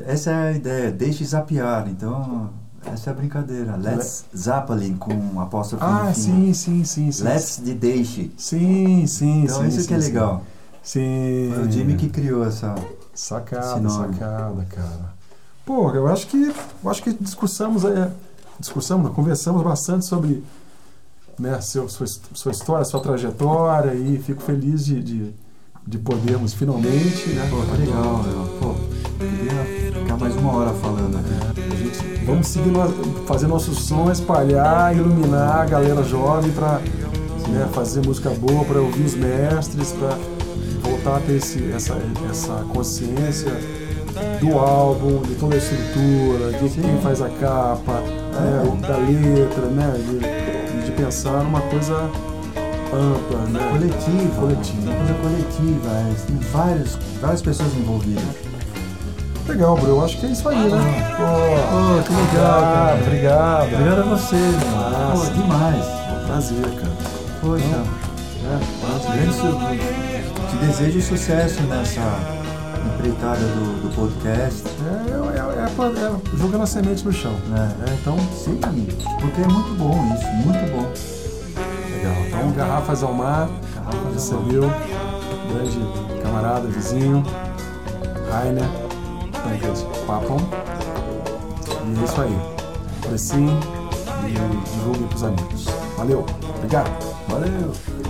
Essa é a ideia, deixe zapear. Então, essa é a brincadeira. Let's Zeppelin com um apóstrofe Ah, sim, sim, sim, sim. Let's de deixe. Sim, sim, Então, sim. isso sim, que é sim. legal. Sim. Foi o Jimmy que criou essa. Sacada, sacada, cara. Pô, eu acho que eu acho que discussamos é, discussamos, conversamos bastante sobre né, seu, sua, sua história, sua trajetória e fico feliz de, de, de podermos finalmente, né? Pô, que legal, meu. Pô, ficar mais uma hora falando aqui. A gente, vamos seguir, fazer nosso som, espalhar, iluminar a galera jovem para né, fazer música boa, para ouvir os mestres, para voltar a ter esse, essa, essa consciência do álbum, de toda a estrutura, de quem faz a capa, né, da letra, né, de pensar numa coisa ampla, né? Coletiva. Coletiva. Uma coisa coletiva. é, Tem várias, várias pessoas envolvidas. Legal, bro. Eu acho que é isso aí, né? Pô, que legal, cara. Obrigado. Obrigado a você. Nossa. Pô, demais. Prazer, cara. Poxa. É, Grande su- Te desejo sucesso nessa empreitada do, do podcast. É, é, é, é, é jogando a semente no chão. Né? É, então, Sim, porque é muito bom isso, muito bom. legal. Então, Garrafas ao Mar, Garrafas recebeu grande camarada, vizinho, Rainer, Tancred Papon. E é isso aí. Apreciem e divulguem pros amigos. Valeu, obrigado. Valeu!